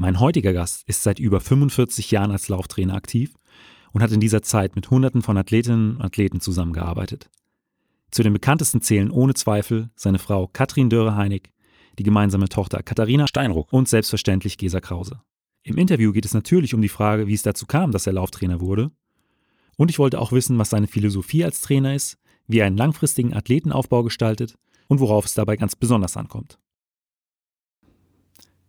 Mein heutiger Gast ist seit über 45 Jahren als Lauftrainer aktiv und hat in dieser Zeit mit Hunderten von Athletinnen und Athleten zusammengearbeitet. Zu den bekanntesten zählen ohne Zweifel seine Frau Katrin Dörre-Heinig, die gemeinsame Tochter Katharina Steinruck und selbstverständlich Gesa Krause. Im Interview geht es natürlich um die Frage, wie es dazu kam, dass er Lauftrainer wurde. Und ich wollte auch wissen, was seine Philosophie als Trainer ist, wie er einen langfristigen Athletenaufbau gestaltet und worauf es dabei ganz besonders ankommt.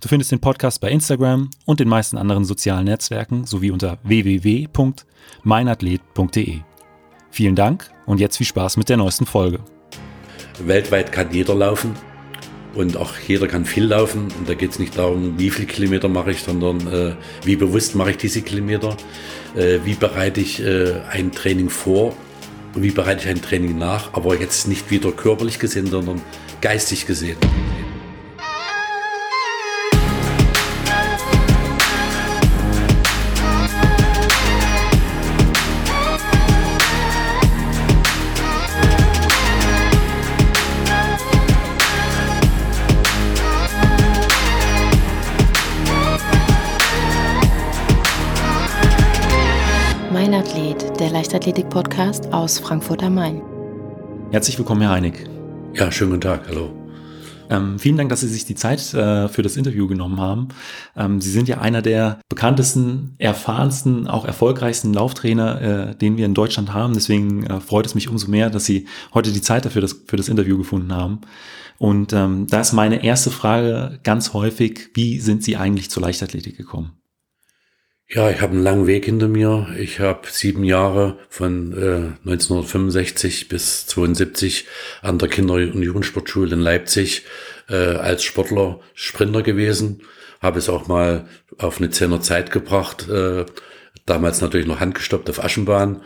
Du findest den Podcast bei Instagram und den meisten anderen sozialen Netzwerken sowie unter www.meinathlet.de. Vielen Dank und jetzt viel Spaß mit der neuesten Folge. Weltweit kann jeder laufen und auch jeder kann viel laufen. Und da geht es nicht darum, wie viele Kilometer mache ich, sondern äh, wie bewusst mache ich diese Kilometer, äh, wie bereite ich äh, ein Training vor und wie bereite ich ein Training nach, aber jetzt nicht wieder körperlich gesehen, sondern geistig gesehen. Leichtathletik-Podcast aus Frankfurt am Main. Herzlich willkommen, Herr Heinig. Ja, schönen guten Tag, hallo. Ähm, vielen Dank, dass Sie sich die Zeit äh, für das Interview genommen haben. Ähm, Sie sind ja einer der bekanntesten, erfahrensten, auch erfolgreichsten Lauftrainer, äh, den wir in Deutschland haben. Deswegen äh, freut es mich umso mehr, dass Sie heute die Zeit dafür das, für das Interview gefunden haben. Und ähm, da ist meine erste Frage ganz häufig, wie sind Sie eigentlich zur Leichtathletik gekommen? Ja, ich habe einen langen Weg hinter mir. Ich habe sieben Jahre von äh, 1965 bis 72 an der Kinder- und Jugendsportschule in Leipzig äh, als Sportler Sprinter gewesen. Habe es auch mal auf eine Zehner Zeit gebracht. Äh, damals natürlich noch handgestoppt auf Aschenbahn.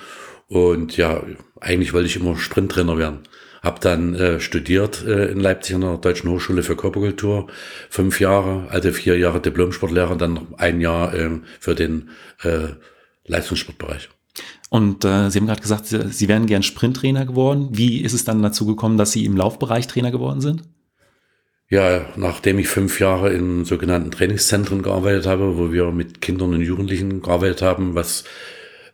Und ja, eigentlich wollte ich immer Sprinttrainer werden. Habe dann äh, studiert äh, in Leipzig an der Deutschen Hochschule für Körperkultur, fünf Jahre, also vier Jahre Diplomsportlehrer, dann noch ein Jahr äh, für den äh, Leistungssportbereich. Und äh, Sie haben gerade gesagt, Sie, Sie wären gern Sprinttrainer geworden. Wie ist es dann dazu gekommen, dass Sie im Laufbereich Trainer geworden sind? Ja, nachdem ich fünf Jahre in sogenannten Trainingszentren gearbeitet habe, wo wir mit Kindern und Jugendlichen gearbeitet haben, was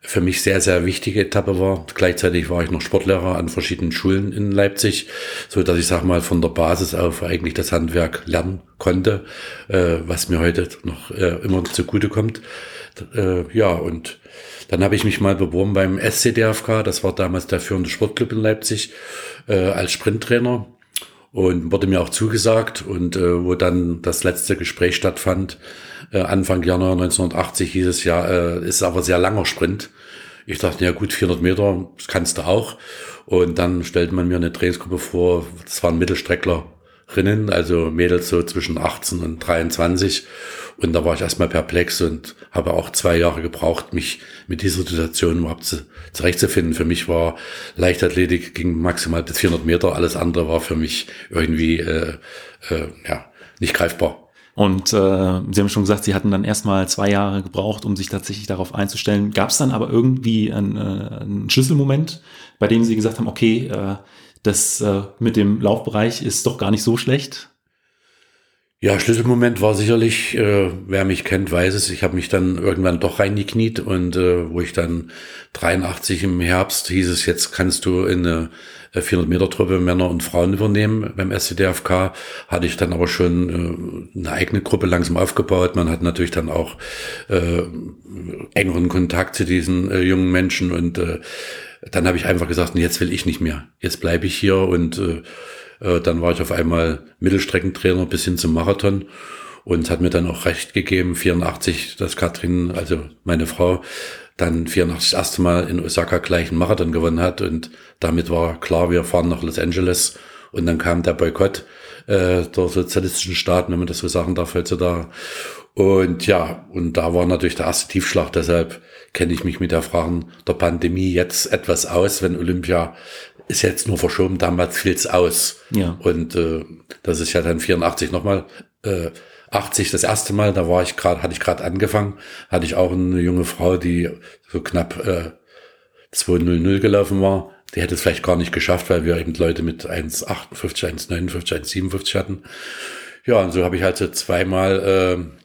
für mich sehr, sehr wichtige Etappe war. Gleichzeitig war ich noch Sportlehrer an verschiedenen Schulen in Leipzig, so dass ich sag mal von der Basis auf eigentlich das Handwerk lernen konnte, äh, was mir heute noch äh, immer zugute kommt. Äh, ja, und dann habe ich mich mal beworben beim SCDFK, das war damals der führende Sportclub in Leipzig, äh, als Sprinttrainer und wurde mir auch zugesagt und äh, wo dann das letzte Gespräch stattfand, äh, Anfang Januar 1980 hieß es ja, äh, ist aber sehr langer Sprint. Ich dachte, ja gut, 400 Meter, das kannst du auch. Und dann stellte man mir eine Trainingsgruppe vor, das waren Mittelstrecklerinnen, also Mädels so zwischen 18 und 23. Und da war ich erstmal perplex und habe auch zwei Jahre gebraucht, mich mit dieser Situation überhaupt zu, zurechtzufinden. Für mich war Leichtathletik ging maximal bis 400 Meter, alles andere war für mich irgendwie äh, äh, ja nicht greifbar. Und äh, Sie haben schon gesagt, Sie hatten dann erstmal zwei Jahre gebraucht, um sich tatsächlich darauf einzustellen. Gab es dann aber irgendwie einen, äh, einen Schlüsselmoment, bei dem Sie gesagt haben, okay, äh, das äh, mit dem Laufbereich ist doch gar nicht so schlecht? Ja, Schlüsselmoment war sicherlich, äh, wer mich kennt, weiß es, ich habe mich dann irgendwann doch reingekniet und äh, wo ich dann 83 im Herbst hieß es, jetzt kannst du in eine 400 Meter Truppe Männer und Frauen übernehmen beim SCDFK, hatte ich dann aber schon äh, eine eigene Gruppe langsam aufgebaut. Man hat natürlich dann auch äh, engeren Kontakt zu diesen äh, jungen Menschen und äh, dann habe ich einfach gesagt, jetzt will ich nicht mehr. Jetzt bleibe ich hier und äh, äh, dann war ich auf einmal Mittelstreckentrainer bis hin zum Marathon und hat mir dann auch recht gegeben, 84, dass Katrin, also meine Frau, dann 84 das erste Mal in Osaka gleich einen Marathon gewonnen hat und damit war klar, wir fahren nach Los Angeles und dann kam der Boykott äh, der sozialistischen Staaten, wenn man das so sagen darf heutzutage. Und ja, und da war natürlich der erste Tiefschlag. Deshalb kenne ich mich mit der Fragen der Pandemie jetzt etwas aus, wenn Olympia ist jetzt nur verschoben, damals fiel es aus. Ja. Und äh, das ist ja dann 84 nochmal, äh, 80 das erste Mal, da war ich gerade, hatte ich gerade angefangen, hatte ich auch eine junge Frau, die so knapp äh, 200 gelaufen war. Die hätte es vielleicht gar nicht geschafft, weil wir eben Leute mit 1,58, 1,59, 1,57 hatten. Ja, und so habe ich halt so zweimal äh,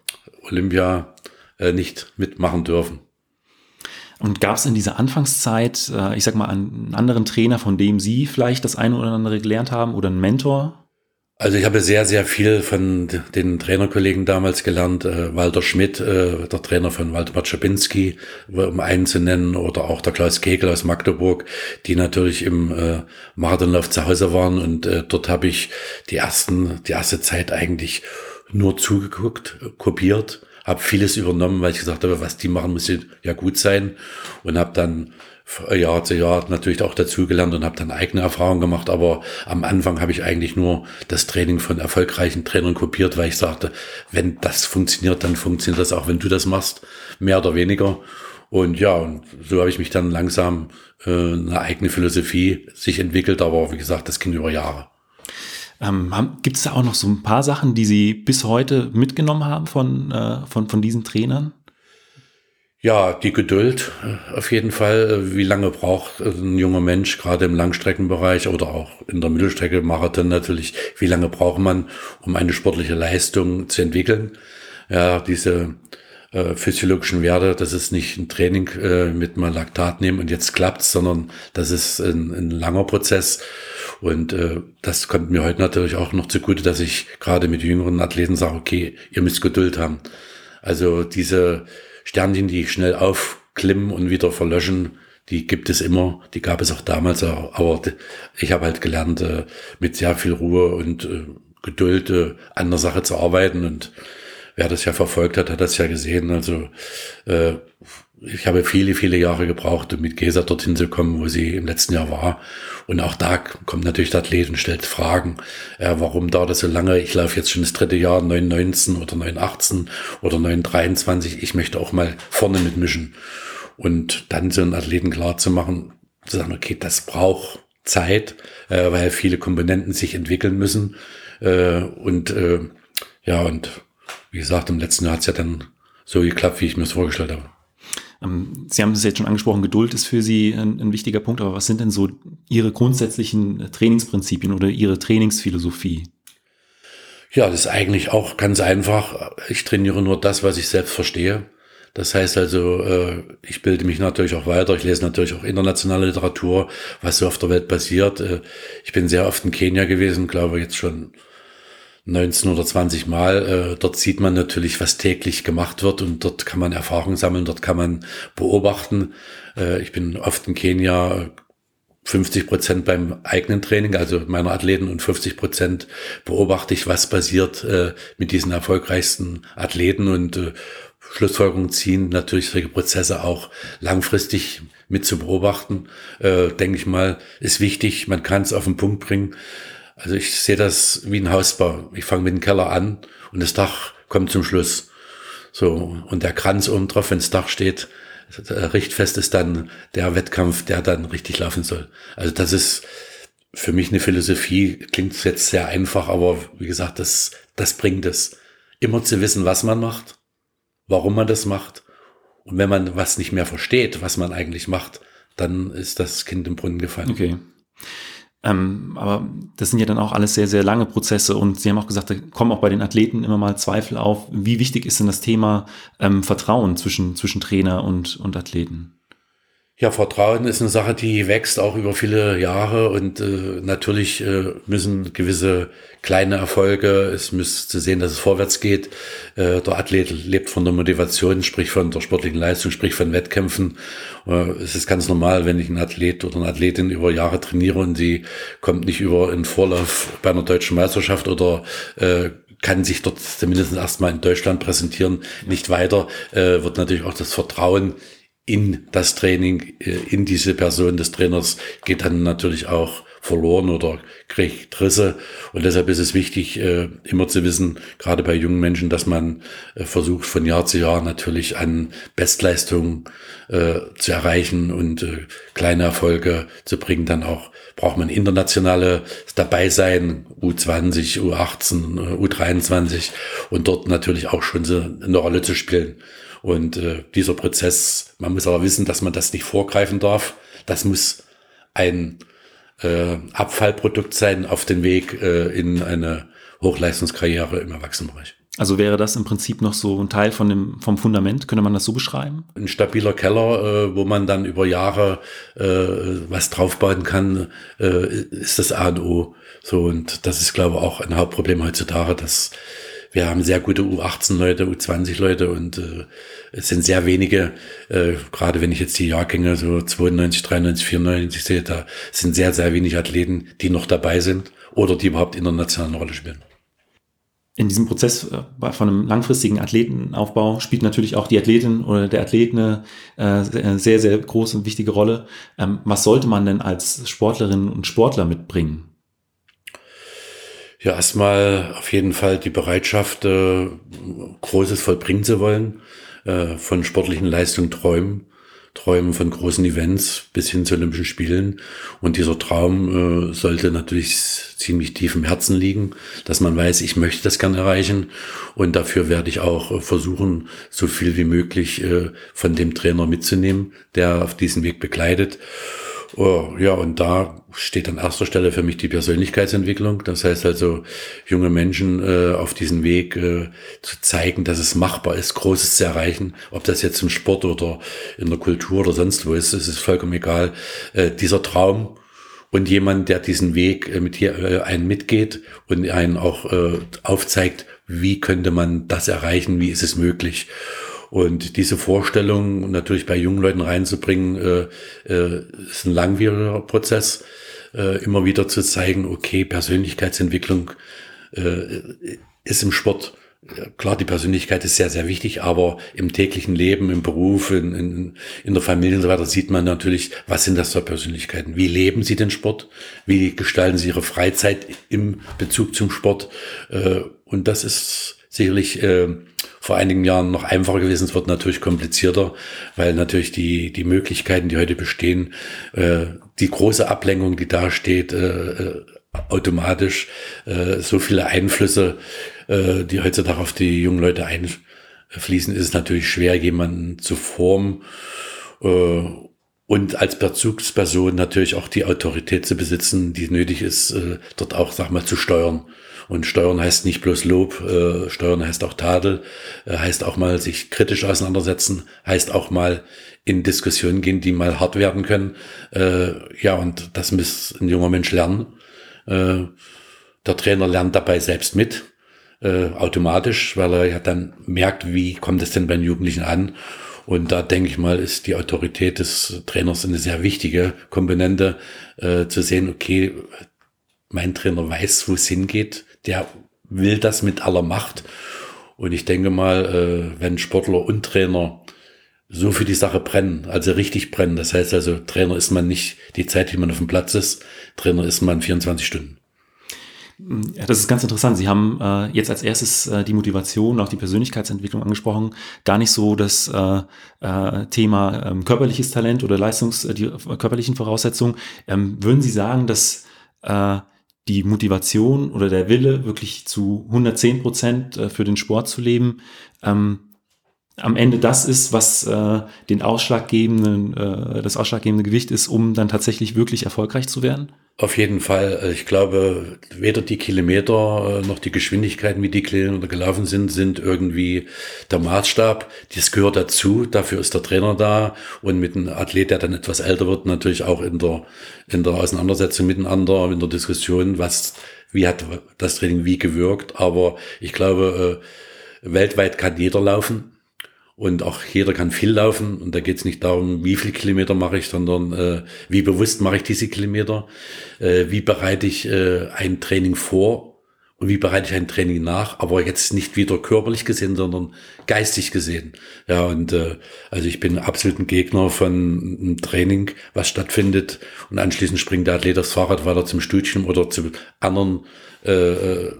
Olympia äh, nicht mitmachen dürfen. Und gab es in dieser Anfangszeit, äh, ich sag mal, einen anderen Trainer, von dem Sie vielleicht das eine oder andere gelernt haben oder einen Mentor? Also ich habe sehr, sehr viel von den Trainerkollegen damals gelernt. Äh, Walter Schmidt, äh, der Trainer von Walter Czapinski, um einen zu nennen, oder auch der Klaus Kegel aus Magdeburg, die natürlich im äh, Marathonlauf zu Hause waren. Und äh, dort habe ich die ersten, die erste Zeit eigentlich nur zugeguckt, kopiert habe vieles übernommen, weil ich gesagt habe, was die machen, muss ja gut sein und habe dann Jahr zu Jahr natürlich auch dazugelernt und habe dann eigene Erfahrungen gemacht. Aber am Anfang habe ich eigentlich nur das Training von erfolgreichen Trainern kopiert, weil ich sagte, wenn das funktioniert, dann funktioniert das auch, wenn du das machst, mehr oder weniger. Und ja, und so habe ich mich dann langsam äh, eine eigene Philosophie sich entwickelt. Aber wie gesagt, das ging über Jahre. Ähm, Gibt es da auch noch so ein paar Sachen, die Sie bis heute mitgenommen haben von, äh, von, von diesen Trainern? Ja, die Geduld äh, auf jeden Fall. Wie lange braucht ein junger Mensch, gerade im Langstreckenbereich oder auch in der Mittelstrecke, Marathon natürlich, wie lange braucht man, um eine sportliche Leistung zu entwickeln? Ja, diese äh, physiologischen Werte, das ist nicht ein Training äh, mit mal Laktat nehmen und jetzt klappt's, sondern das ist ein, ein langer Prozess. Und äh, das kommt mir heute natürlich auch noch zugute, dass ich gerade mit jüngeren Athleten sage, okay, ihr müsst Geduld haben. Also diese Sternchen, die schnell aufklimmen und wieder verlöschen, die gibt es immer, die gab es auch damals, aber ich habe halt gelernt, äh, mit sehr viel Ruhe und äh, Geduld äh, an der Sache zu arbeiten und wer das ja verfolgt hat, hat das ja gesehen. Also äh, ich habe viele, viele Jahre gebraucht, um mit Gesa dorthin zu kommen, wo sie im letzten Jahr war. Und auch da kommt natürlich der Athlet und stellt Fragen, äh, warum dauert das so lange? Ich laufe jetzt schon das dritte Jahr, 919 oder 918 oder 923. Ich möchte auch mal vorne mitmischen. Und dann so einen Athleten klar zu machen, zu sagen, okay, das braucht Zeit, äh, weil viele Komponenten sich entwickeln müssen. Äh, und äh, ja, und wie gesagt, im letzten Jahr hat es ja dann so geklappt, wie ich mir es vorgestellt habe. Ähm, Sie haben es jetzt schon angesprochen, Geduld ist für Sie ein, ein, wichtiger Punkt, aber was sind denn so Ihre grundsätzlichen Trainingsprinzipien oder Ihre Trainingsphilosophie? Ja, das ist eigentlich auch ganz einfach. Ich trainiere nur das, was ich selbst verstehe. Das heißt also, äh, ich bilde mich natürlich auch weiter. Ich lese natürlich auch internationale Literatur, was so auf der Welt passiert. Äh, ich bin sehr oft in Kenia gewesen, glaube jetzt schon 19 oder 20 Mal. Äh, dort sieht man natürlich, was täglich gemacht wird und dort kann man Erfahrung sammeln, dort kann man beobachten. Äh, ich bin oft in Kenia 50 Prozent beim eigenen Training, also meiner Athleten und 50 Prozent beobachte ich, was passiert äh, mit diesen erfolgreichsten Athleten und äh, Schlussfolgerungen ziehen, natürlich solche Prozesse auch langfristig mit zu beobachten, äh, denke ich mal, ist wichtig. Man kann es auf den Punkt bringen. Also ich sehe das wie ein Hausbau. Ich fange mit dem Keller an und das Dach kommt zum Schluss. So, und der Kranz oben drauf, wenn das Dach steht, richtfest ist dann der Wettkampf, der dann richtig laufen soll. Also das ist für mich eine Philosophie, klingt jetzt sehr einfach, aber wie gesagt, das, das bringt es. Immer zu wissen, was man macht, warum man das macht. Und wenn man was nicht mehr versteht, was man eigentlich macht, dann ist das Kind im Brunnen gefallen. Okay. Ähm, aber das sind ja dann auch alles sehr, sehr lange Prozesse und Sie haben auch gesagt, da kommen auch bei den Athleten immer mal Zweifel auf. Wie wichtig ist denn das Thema ähm, Vertrauen zwischen, zwischen Trainer und, und Athleten? Ja, Vertrauen ist eine Sache, die wächst auch über viele Jahre und äh, natürlich äh, müssen gewisse kleine Erfolge, es muss zu sehen, dass es vorwärts geht. Äh, der Athlet lebt von der Motivation, sprich von der sportlichen Leistung, sprich von Wettkämpfen. Äh, es ist ganz normal, wenn ich einen Athlet oder eine Athletin über Jahre trainiere und sie kommt nicht über einen Vorlauf bei einer deutschen Meisterschaft oder äh, kann sich dort zumindest erstmal in Deutschland präsentieren, nicht weiter, äh, wird natürlich auch das Vertrauen in das Training, äh, in diese Person des Trainers geht dann natürlich auch verloren oder kriegt Risse. Und deshalb ist es wichtig, äh, immer zu wissen, gerade bei jungen Menschen, dass man äh, versucht, von Jahr zu Jahr natürlich an Bestleistungen zu erreichen und kleine Erfolge zu bringen. Dann auch braucht man internationale dabei sein, U20, U18, U23 und dort natürlich auch schon eine Rolle zu spielen. Und äh, dieser Prozess, man muss aber wissen, dass man das nicht vorgreifen darf. Das muss ein äh, Abfallprodukt sein auf dem Weg äh, in eine Hochleistungskarriere im Erwachsenenbereich. Also wäre das im Prinzip noch so ein Teil von dem, vom Fundament, könnte man das so beschreiben? Ein stabiler Keller, äh, wo man dann über Jahre äh, was draufbauen kann, äh, ist das A und O. So, und das ist, glaube ich, auch ein Hauptproblem heutzutage, dass wir haben sehr gute U18-Leute, U20-Leute und äh, es sind sehr wenige, äh, gerade wenn ich jetzt die Jahrgänge so 92, 93, 94 sehe, da sind sehr, sehr wenig Athleten, die noch dabei sind oder die überhaupt international eine Rolle spielen. In diesem Prozess äh, von einem langfristigen Athletenaufbau spielt natürlich auch die Athletin oder der Athlet eine äh, sehr, sehr große und wichtige Rolle. Ähm, was sollte man denn als Sportlerin und Sportler mitbringen? Ja, erstmal auf jeden Fall die Bereitschaft, äh, Großes vollbringen zu wollen, äh, von sportlichen Leistungen träumen, träumen von großen Events bis hin zu Olympischen Spielen. Und dieser Traum äh, sollte natürlich ziemlich tief im Herzen liegen, dass man weiß, ich möchte das gern erreichen. Und dafür werde ich auch äh, versuchen, so viel wie möglich äh, von dem Trainer mitzunehmen, der auf diesen Weg begleitet. Oh, ja, und da steht an erster Stelle für mich die Persönlichkeitsentwicklung. Das heißt also, junge Menschen äh, auf diesen Weg äh, zu zeigen, dass es machbar ist, Großes zu erreichen. Ob das jetzt im Sport oder in der Kultur oder sonst wo ist, es ist vollkommen egal. Äh, dieser Traum und jemand, der diesen Weg äh, mit hier äh, einen mitgeht und einen auch äh, aufzeigt, wie könnte man das erreichen, wie ist es möglich. Und diese Vorstellung natürlich bei jungen Leuten reinzubringen, äh, äh, ist ein langwieriger Prozess. Äh, immer wieder zu zeigen, okay, Persönlichkeitsentwicklung äh, ist im Sport klar, die Persönlichkeit ist sehr, sehr wichtig, aber im täglichen Leben, im Beruf, in, in, in der Familie und so weiter sieht man natürlich, was sind das für Persönlichkeiten? Wie leben sie den Sport? Wie gestalten sie ihre Freizeit im Bezug zum Sport? Äh, und das ist sicherlich äh, vor einigen Jahren noch einfacher gewesen. Es wird natürlich komplizierter, weil natürlich die, die Möglichkeiten, die heute bestehen, äh, die große Ablenkung, die da steht, äh, äh, automatisch äh, so viele Einflüsse, äh, die heutzutage auf die jungen Leute einfließen, ist es natürlich schwer, jemanden zu formen äh, und als Bezugsperson natürlich auch die Autorität zu besitzen, die nötig ist, äh, dort auch, sag mal, zu steuern. Und Steuern heißt nicht bloß Lob, äh, Steuern heißt auch Tadel, äh, heißt auch mal sich kritisch auseinandersetzen, heißt auch mal in Diskussionen gehen, die mal hart werden können. Äh, ja, und das muss ein junger Mensch lernen. Äh, der Trainer lernt dabei selbst mit, äh, automatisch, weil er ja dann merkt, wie kommt es denn bei den Jugendlichen an. Und da denke ich mal, ist die Autorität des Trainers eine sehr wichtige Komponente, äh, zu sehen, okay, mein Trainer weiß, wo es hingeht, der will das mit aller Macht. Und ich denke mal, äh, wenn Sportler und Trainer so für die Sache brennen, also richtig brennen, das heißt also, Trainer ist man nicht die Zeit, die man auf dem Platz ist, Trainer ist man 24 Stunden. Ja, das ist ganz interessant. Sie haben äh, jetzt als erstes äh, die Motivation, auch die Persönlichkeitsentwicklung angesprochen. Gar nicht so das äh, äh, Thema ähm, körperliches Talent oder Leistungs, äh, die körperlichen Voraussetzungen. Ähm, würden Sie sagen, dass äh, die Motivation oder der Wille, wirklich zu 110 Prozent äh, für den Sport zu leben, ähm, am Ende das ist, was äh, den ausschlaggebenden, äh, das ausschlaggebende Gewicht ist, um dann tatsächlich wirklich erfolgreich zu werden? Auf jeden Fall. Ich glaube, weder die Kilometer äh, noch die Geschwindigkeiten, wie die Kilometer gelaufen sind, sind irgendwie der Maßstab. Das gehört dazu. Dafür ist der Trainer da und mit einem Athlet, der dann etwas älter wird, natürlich auch in der, in der Auseinandersetzung miteinander, in der Diskussion, was, wie hat das Training wie gewirkt. Aber ich glaube, äh, weltweit kann jeder laufen und auch jeder kann viel laufen. Und da geht es nicht darum, wie viel Kilometer mache ich, sondern äh, wie bewusst mache ich diese Kilometer, äh, wie bereite ich äh, ein Training vor? Und wie bereite ich ein Training nach, aber jetzt nicht wieder körperlich gesehen, sondern geistig gesehen. Ja, und äh, also ich bin absolut ein Gegner von einem Training, was stattfindet. Und anschließend springt der Athlet das Fahrrad weiter zum Studium oder zu anderen äh, äh,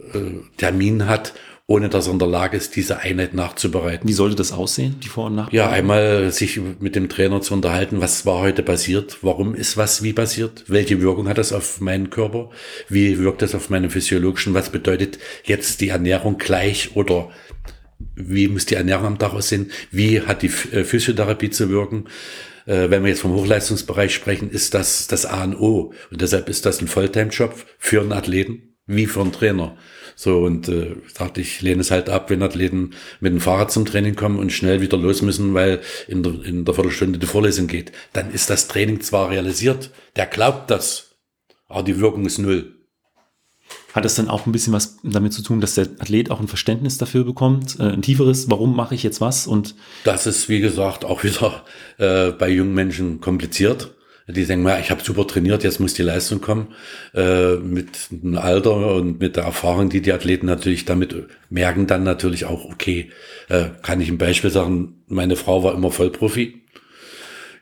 Terminen hat ohne dass er in der Lage ist, diese Einheit nachzubereiten. Wie sollte das aussehen, die Vor- und Nachbereitung? Ja, einmal sich mit dem Trainer zu unterhalten, was war heute passiert, warum ist was wie passiert, welche Wirkung hat das auf meinen Körper, wie wirkt das auf meinen physiologischen, was bedeutet jetzt die Ernährung gleich oder wie muss die Ernährung am Tag aussehen, wie hat die äh, Physiotherapie zu wirken. Äh, wenn wir jetzt vom Hochleistungsbereich sprechen, ist das das A und O. Und deshalb ist das ein Volltime-Job für einen Athleten wie für einen Trainer. So, und äh, dachte ich, lehne es halt ab, wenn Athleten mit dem Fahrrad zum Training kommen und schnell wieder los müssen, weil in der, in der Viertelstunde die Vorlesung geht. Dann ist das Training zwar realisiert, der glaubt das, aber die Wirkung ist null. Hat das dann auch ein bisschen was damit zu tun, dass der Athlet auch ein Verständnis dafür bekommt, äh, ein tieferes, warum mache ich jetzt was? Und das ist, wie gesagt, auch wieder äh, bei jungen Menschen kompliziert. Die denken, ja, ich habe super trainiert, jetzt muss die Leistung kommen. Äh, mit dem Alter und mit der Erfahrung, die die Athleten natürlich damit merken, dann natürlich auch, okay, äh, kann ich ein Beispiel sagen, meine Frau war immer Vollprofi.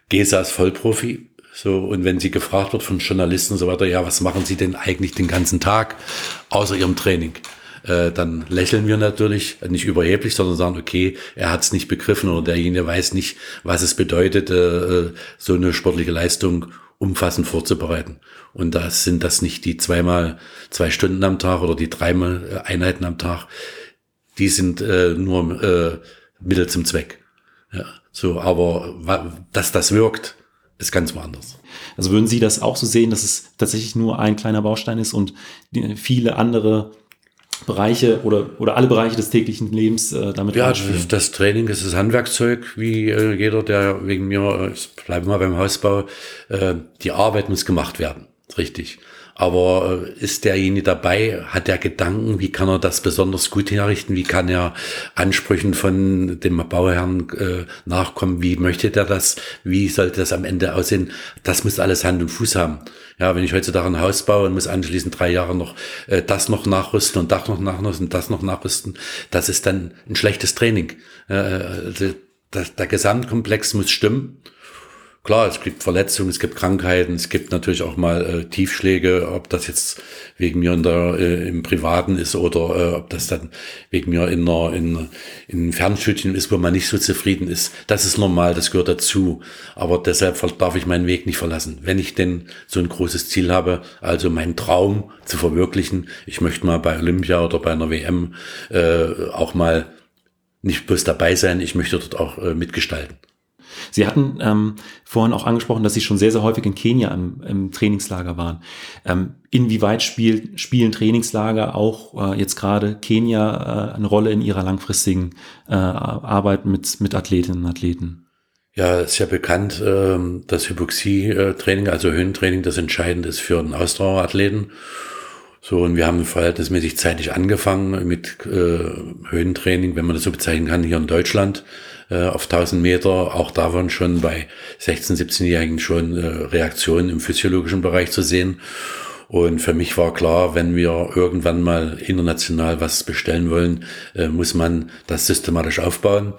Gesa ist Vollprofi. So, und wenn sie gefragt wird von Journalisten und so weiter, ja, was machen sie denn eigentlich den ganzen Tag außer ihrem Training? Äh, dann lächeln wir natürlich, nicht überheblich, sondern sagen, okay, er hat es nicht begriffen oder derjenige weiß nicht, was es bedeutet, äh, so eine sportliche Leistung umfassend vorzubereiten. Und da sind das nicht die zweimal zwei Stunden am Tag oder die dreimal äh, Einheiten am Tag. Die sind äh, nur äh, Mittel zum Zweck. Ja, so, aber dass das wirkt, ist ganz woanders. Also würden Sie das auch so sehen, dass es tatsächlich nur ein kleiner Baustein ist und viele andere Bereiche oder, oder alle Bereiche des täglichen Lebens äh, damit Ja, das, das Training ist das Handwerkszeug, wie äh, jeder, der wegen mir, äh, bleiben wir beim Hausbau, äh, die Arbeit muss gemacht werden. Richtig. Aber äh, ist derjenige dabei, hat der Gedanken, wie kann er das besonders gut herrichten, wie kann er Ansprüchen von dem Bauherrn äh, nachkommen, wie möchte der das, wie sollte das am Ende aussehen, das muss alles Hand und Fuß haben. Ja, wenn ich heutzutage ein Haus baue und muss anschließend drei Jahre noch äh, das noch nachrüsten und das noch nachrüsten und das noch nachrüsten, das ist dann ein schlechtes Training. Äh, also, der, der Gesamtkomplex muss stimmen Klar, es gibt Verletzungen, es gibt Krankheiten, es gibt natürlich auch mal äh, Tiefschläge, ob das jetzt wegen mir in der, äh, im Privaten ist oder äh, ob das dann wegen mir in einer in, in Fernstudien ist, wo man nicht so zufrieden ist. Das ist normal, das gehört dazu. Aber deshalb darf ich meinen Weg nicht verlassen. Wenn ich denn so ein großes Ziel habe, also meinen Traum zu verwirklichen, ich möchte mal bei Olympia oder bei einer WM äh, auch mal nicht bloß dabei sein, ich möchte dort auch äh, mitgestalten. Sie hatten ähm, vorhin auch angesprochen, dass Sie schon sehr, sehr häufig in Kenia im, im Trainingslager waren. Ähm, inwieweit spiel, spielen Trainingslager auch äh, jetzt gerade Kenia äh, eine Rolle in Ihrer langfristigen äh, Arbeit mit, mit Athletinnen und Athleten? Ja, ist ja bekannt, ähm, dass Hypoxie-Training, also Höhentraining, das entscheidend ist für einen Ausdauerathleten. So, und wir haben verhältnismäßig zeitig angefangen mit äh, Höhentraining, wenn man das so bezeichnen kann, hier in Deutschland äh, auf 1000 Meter. Auch da waren schon bei 16-, 17-Jährigen schon äh, Reaktionen im physiologischen Bereich zu sehen. Und für mich war klar, wenn wir irgendwann mal international was bestellen wollen, äh, muss man das systematisch aufbauen.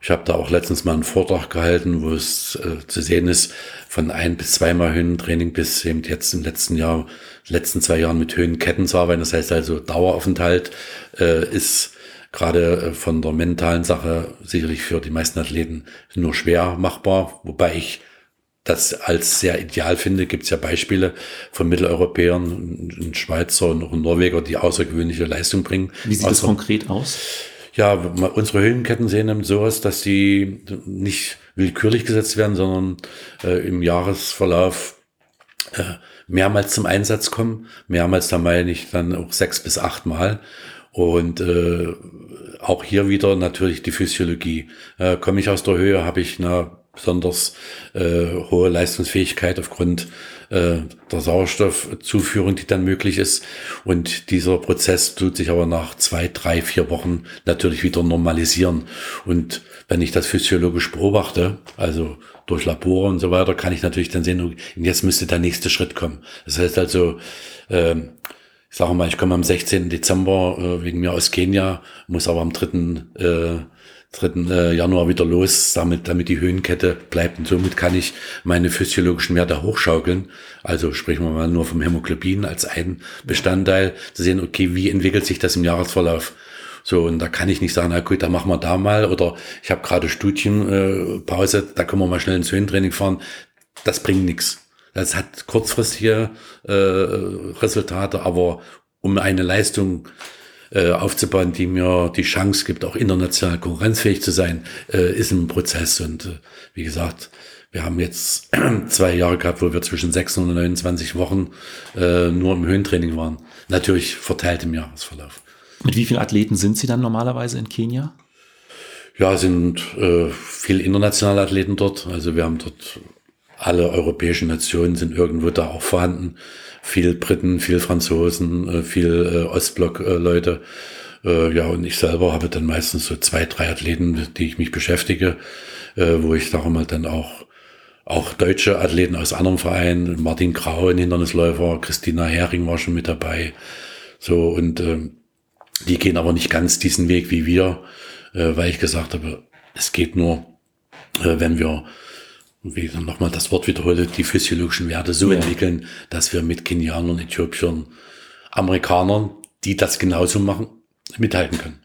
Ich habe da auch letztens mal einen Vortrag gehalten, wo es äh, zu sehen ist, von ein bis zweimal Höhentraining bis eben jetzt im letzten Jahr, letzten zwei Jahren mit Höhenketten zu arbeiten. Das heißt also Daueraufenthalt äh, ist gerade äh, von der mentalen Sache sicherlich für die meisten Athleten nur schwer machbar, wobei ich das als sehr ideal finde. Gibt es ja Beispiele von Mitteleuropäern, ein Schweizer und auch ein Norweger, die außergewöhnliche Leistung bringen. Wie sieht also, das konkret aus? Ja, unsere Höhenketten sehen eben so aus, dass die nicht willkürlich gesetzt werden, sondern äh, im Jahresverlauf äh, mehrmals zum Einsatz kommen. Mehrmals, da meine ich dann auch sechs bis acht Mal. Und äh, auch hier wieder natürlich die Physiologie. Äh, Komme ich aus der Höhe, habe ich eine besonders äh, hohe Leistungsfähigkeit aufgrund äh, der Sauerstoffzuführung, die dann möglich ist. Und dieser Prozess tut sich aber nach zwei, drei, vier Wochen natürlich wieder normalisieren. Und wenn ich das physiologisch beobachte, also durch Labore und so weiter, kann ich natürlich dann sehen, jetzt müsste der nächste Schritt kommen. Das heißt also, äh, ich sage mal, ich komme am 16. Dezember äh, wegen mir aus Kenia, muss aber am 3. Äh, 3. Äh, Januar wieder los, damit, damit die Höhenkette bleibt. Und somit kann ich meine physiologischen Werte hochschaukeln. Also sprechen wir mal nur vom Hämoglobin als ein Bestandteil, zu sehen, okay, wie entwickelt sich das im Jahresverlauf? So, und da kann ich nicht sagen, na gut, da machen wir da mal, oder ich habe gerade Studienpause, äh, da können wir mal schnell ins Höhentraining fahren. Das bringt nichts. Das hat kurzfristige äh, Resultate, aber um eine Leistung äh, aufzubauen, die mir die Chance gibt, auch international konkurrenzfähig zu sein, äh, ist ein Prozess. Und äh, wie gesagt, wir haben jetzt zwei Jahre gehabt, wo wir zwischen 6 und 29 Wochen äh, nur im Höhentraining waren. Natürlich verteilt im Jahresverlauf. Mit wie vielen Athleten sind Sie dann normalerweise in Kenia? Ja, sind äh, viele internationale Athleten dort. Also wir haben dort alle europäischen Nationen sind irgendwo da auch vorhanden. Viel Briten, viel Franzosen, äh, viel äh, Ostblock-Leute. Äh, ja, und ich selber habe dann meistens so zwei, drei Athleten, die ich mich beschäftige, wo ich darum halt dann auch auch deutsche Athleten aus anderen Vereinen, Martin Grau, ein Hindernisläufer, Christina Hering war schon mit dabei. So, und äh, die gehen aber nicht ganz diesen Weg wie wir, weil ich gesagt habe, es geht nur, wenn wir wie ich nochmal das Wort wiederhole, die physiologischen Werte so ja. entwickeln, dass wir mit Kenianern, Äthiopiern, Amerikanern, die das genauso machen, mithalten können.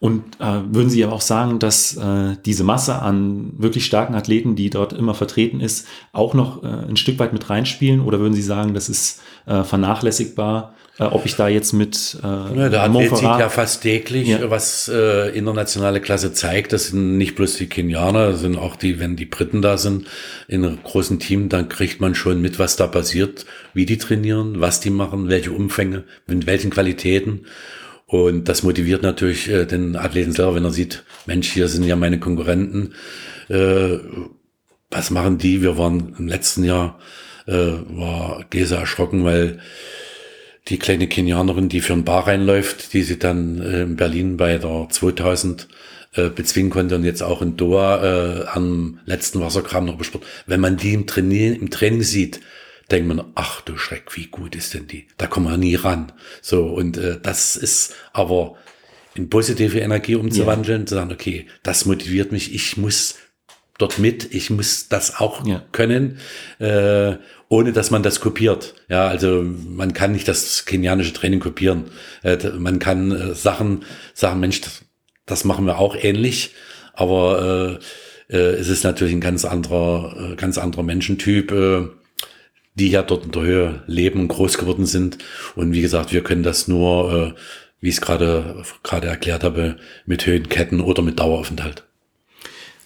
Und äh, würden Sie aber auch sagen, dass äh, diese Masse an wirklich starken Athleten, die dort immer vertreten ist, auch noch äh, ein Stück weit mit reinspielen? Oder würden Sie sagen, das ist äh, vernachlässigbar? Äh, ob ich da jetzt mit äh, ja, Der Athlet sieht ja fast täglich, ja. was äh, internationale Klasse zeigt. Das sind nicht bloß die Kenianer, das sind auch die, wenn die Briten da sind, in einem großen Team, dann kriegt man schon mit, was da passiert, wie die trainieren, was die machen, welche Umfänge, mit welchen Qualitäten. Und das motiviert natürlich äh, den Athleten selber, wenn er sieht, Mensch, hier sind ja meine Konkurrenten. Äh, was machen die? Wir waren im letzten Jahr, äh, war Gesa erschrocken, weil die kleine Kenianerin, die für ein Bar reinläuft, die sie dann äh, in Berlin bei der 2000 äh, bezwingen konnte und jetzt auch in Doha äh, am letzten Wasserkram noch besport. Wenn man die im Training, im Training sieht, denkt man, ach du Schreck, wie gut ist denn die? Da kommen wir nie ran. So, und äh, das ist aber in positive Energie umzuwandeln, ja. zu sagen, okay, das motiviert mich, ich muss dort mit, ich muss das auch ja. können. Äh, ohne dass man das kopiert. Ja, also man kann nicht das kenianische Training kopieren. Äh, man kann äh, Sachen sagen, Mensch, das, das, machen wir auch ähnlich, aber äh, äh, es ist natürlich ein ganz anderer, äh, ganz anderer Menschentyp, äh, die ja dort in der Höhe leben und groß geworden sind. Und wie gesagt, wir können das nur, äh, wie ich es gerade gerade erklärt habe, mit Höhenketten oder mit Daueraufenthalt.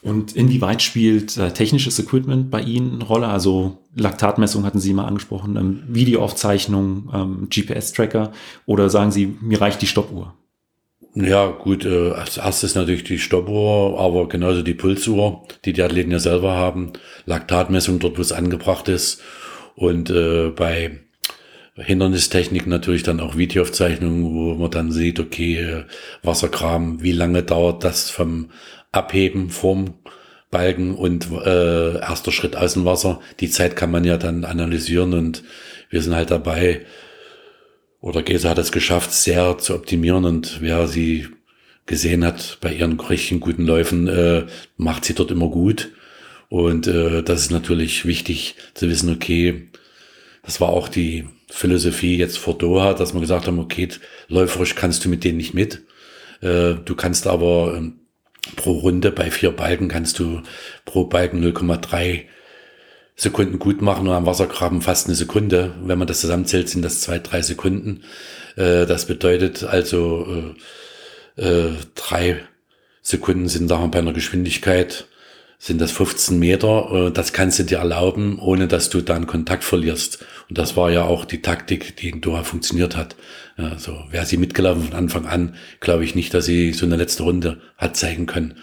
Und inwieweit spielt äh, technisches Equipment bei Ihnen eine Rolle? Also Laktatmessung hatten Sie mal angesprochen, ähm, Videoaufzeichnung, ähm, GPS-Tracker oder sagen Sie, mir reicht die Stoppuhr? Ja, gut, äh, als erstes natürlich die Stoppuhr, aber genauso die Pulsuhr, die die Athleten ja selber haben. Laktatmessung dort, wo es angebracht ist. Und äh, bei Hindernistechnik natürlich dann auch Videoaufzeichnungen, wo man dann sieht, okay, äh, Wasserkram, wie lange dauert das vom Abheben vom Balken und äh, erster Schritt aus dem Wasser. Die Zeit kann man ja dann analysieren und wir sind halt dabei, oder Gesa hat es geschafft, sehr zu optimieren und wer sie gesehen hat bei ihren richtigen guten Läufen, äh, macht sie dort immer gut. Und äh, das ist natürlich wichtig zu wissen, okay, das war auch die Philosophie jetzt vor Doha, dass wir gesagt haben, okay, läuferisch kannst du mit denen nicht mit. Äh, du kannst aber ähm, pro Runde bei vier Balken kannst du pro Balken 0,3 Sekunden gut machen und am Wassergraben fast eine Sekunde. Wenn man das zusammenzählt, sind das zwei, drei Sekunden. Äh, das bedeutet also äh, äh, drei Sekunden sind da bei einer Geschwindigkeit sind das 15 Meter. Das kannst du dir erlauben, ohne dass du dann Kontakt verlierst. Und das war ja auch die Taktik, die in Doha funktioniert hat. Also wäre sie mitgelaufen von Anfang an, glaube ich nicht, dass sie so eine letzte Runde hat zeigen können.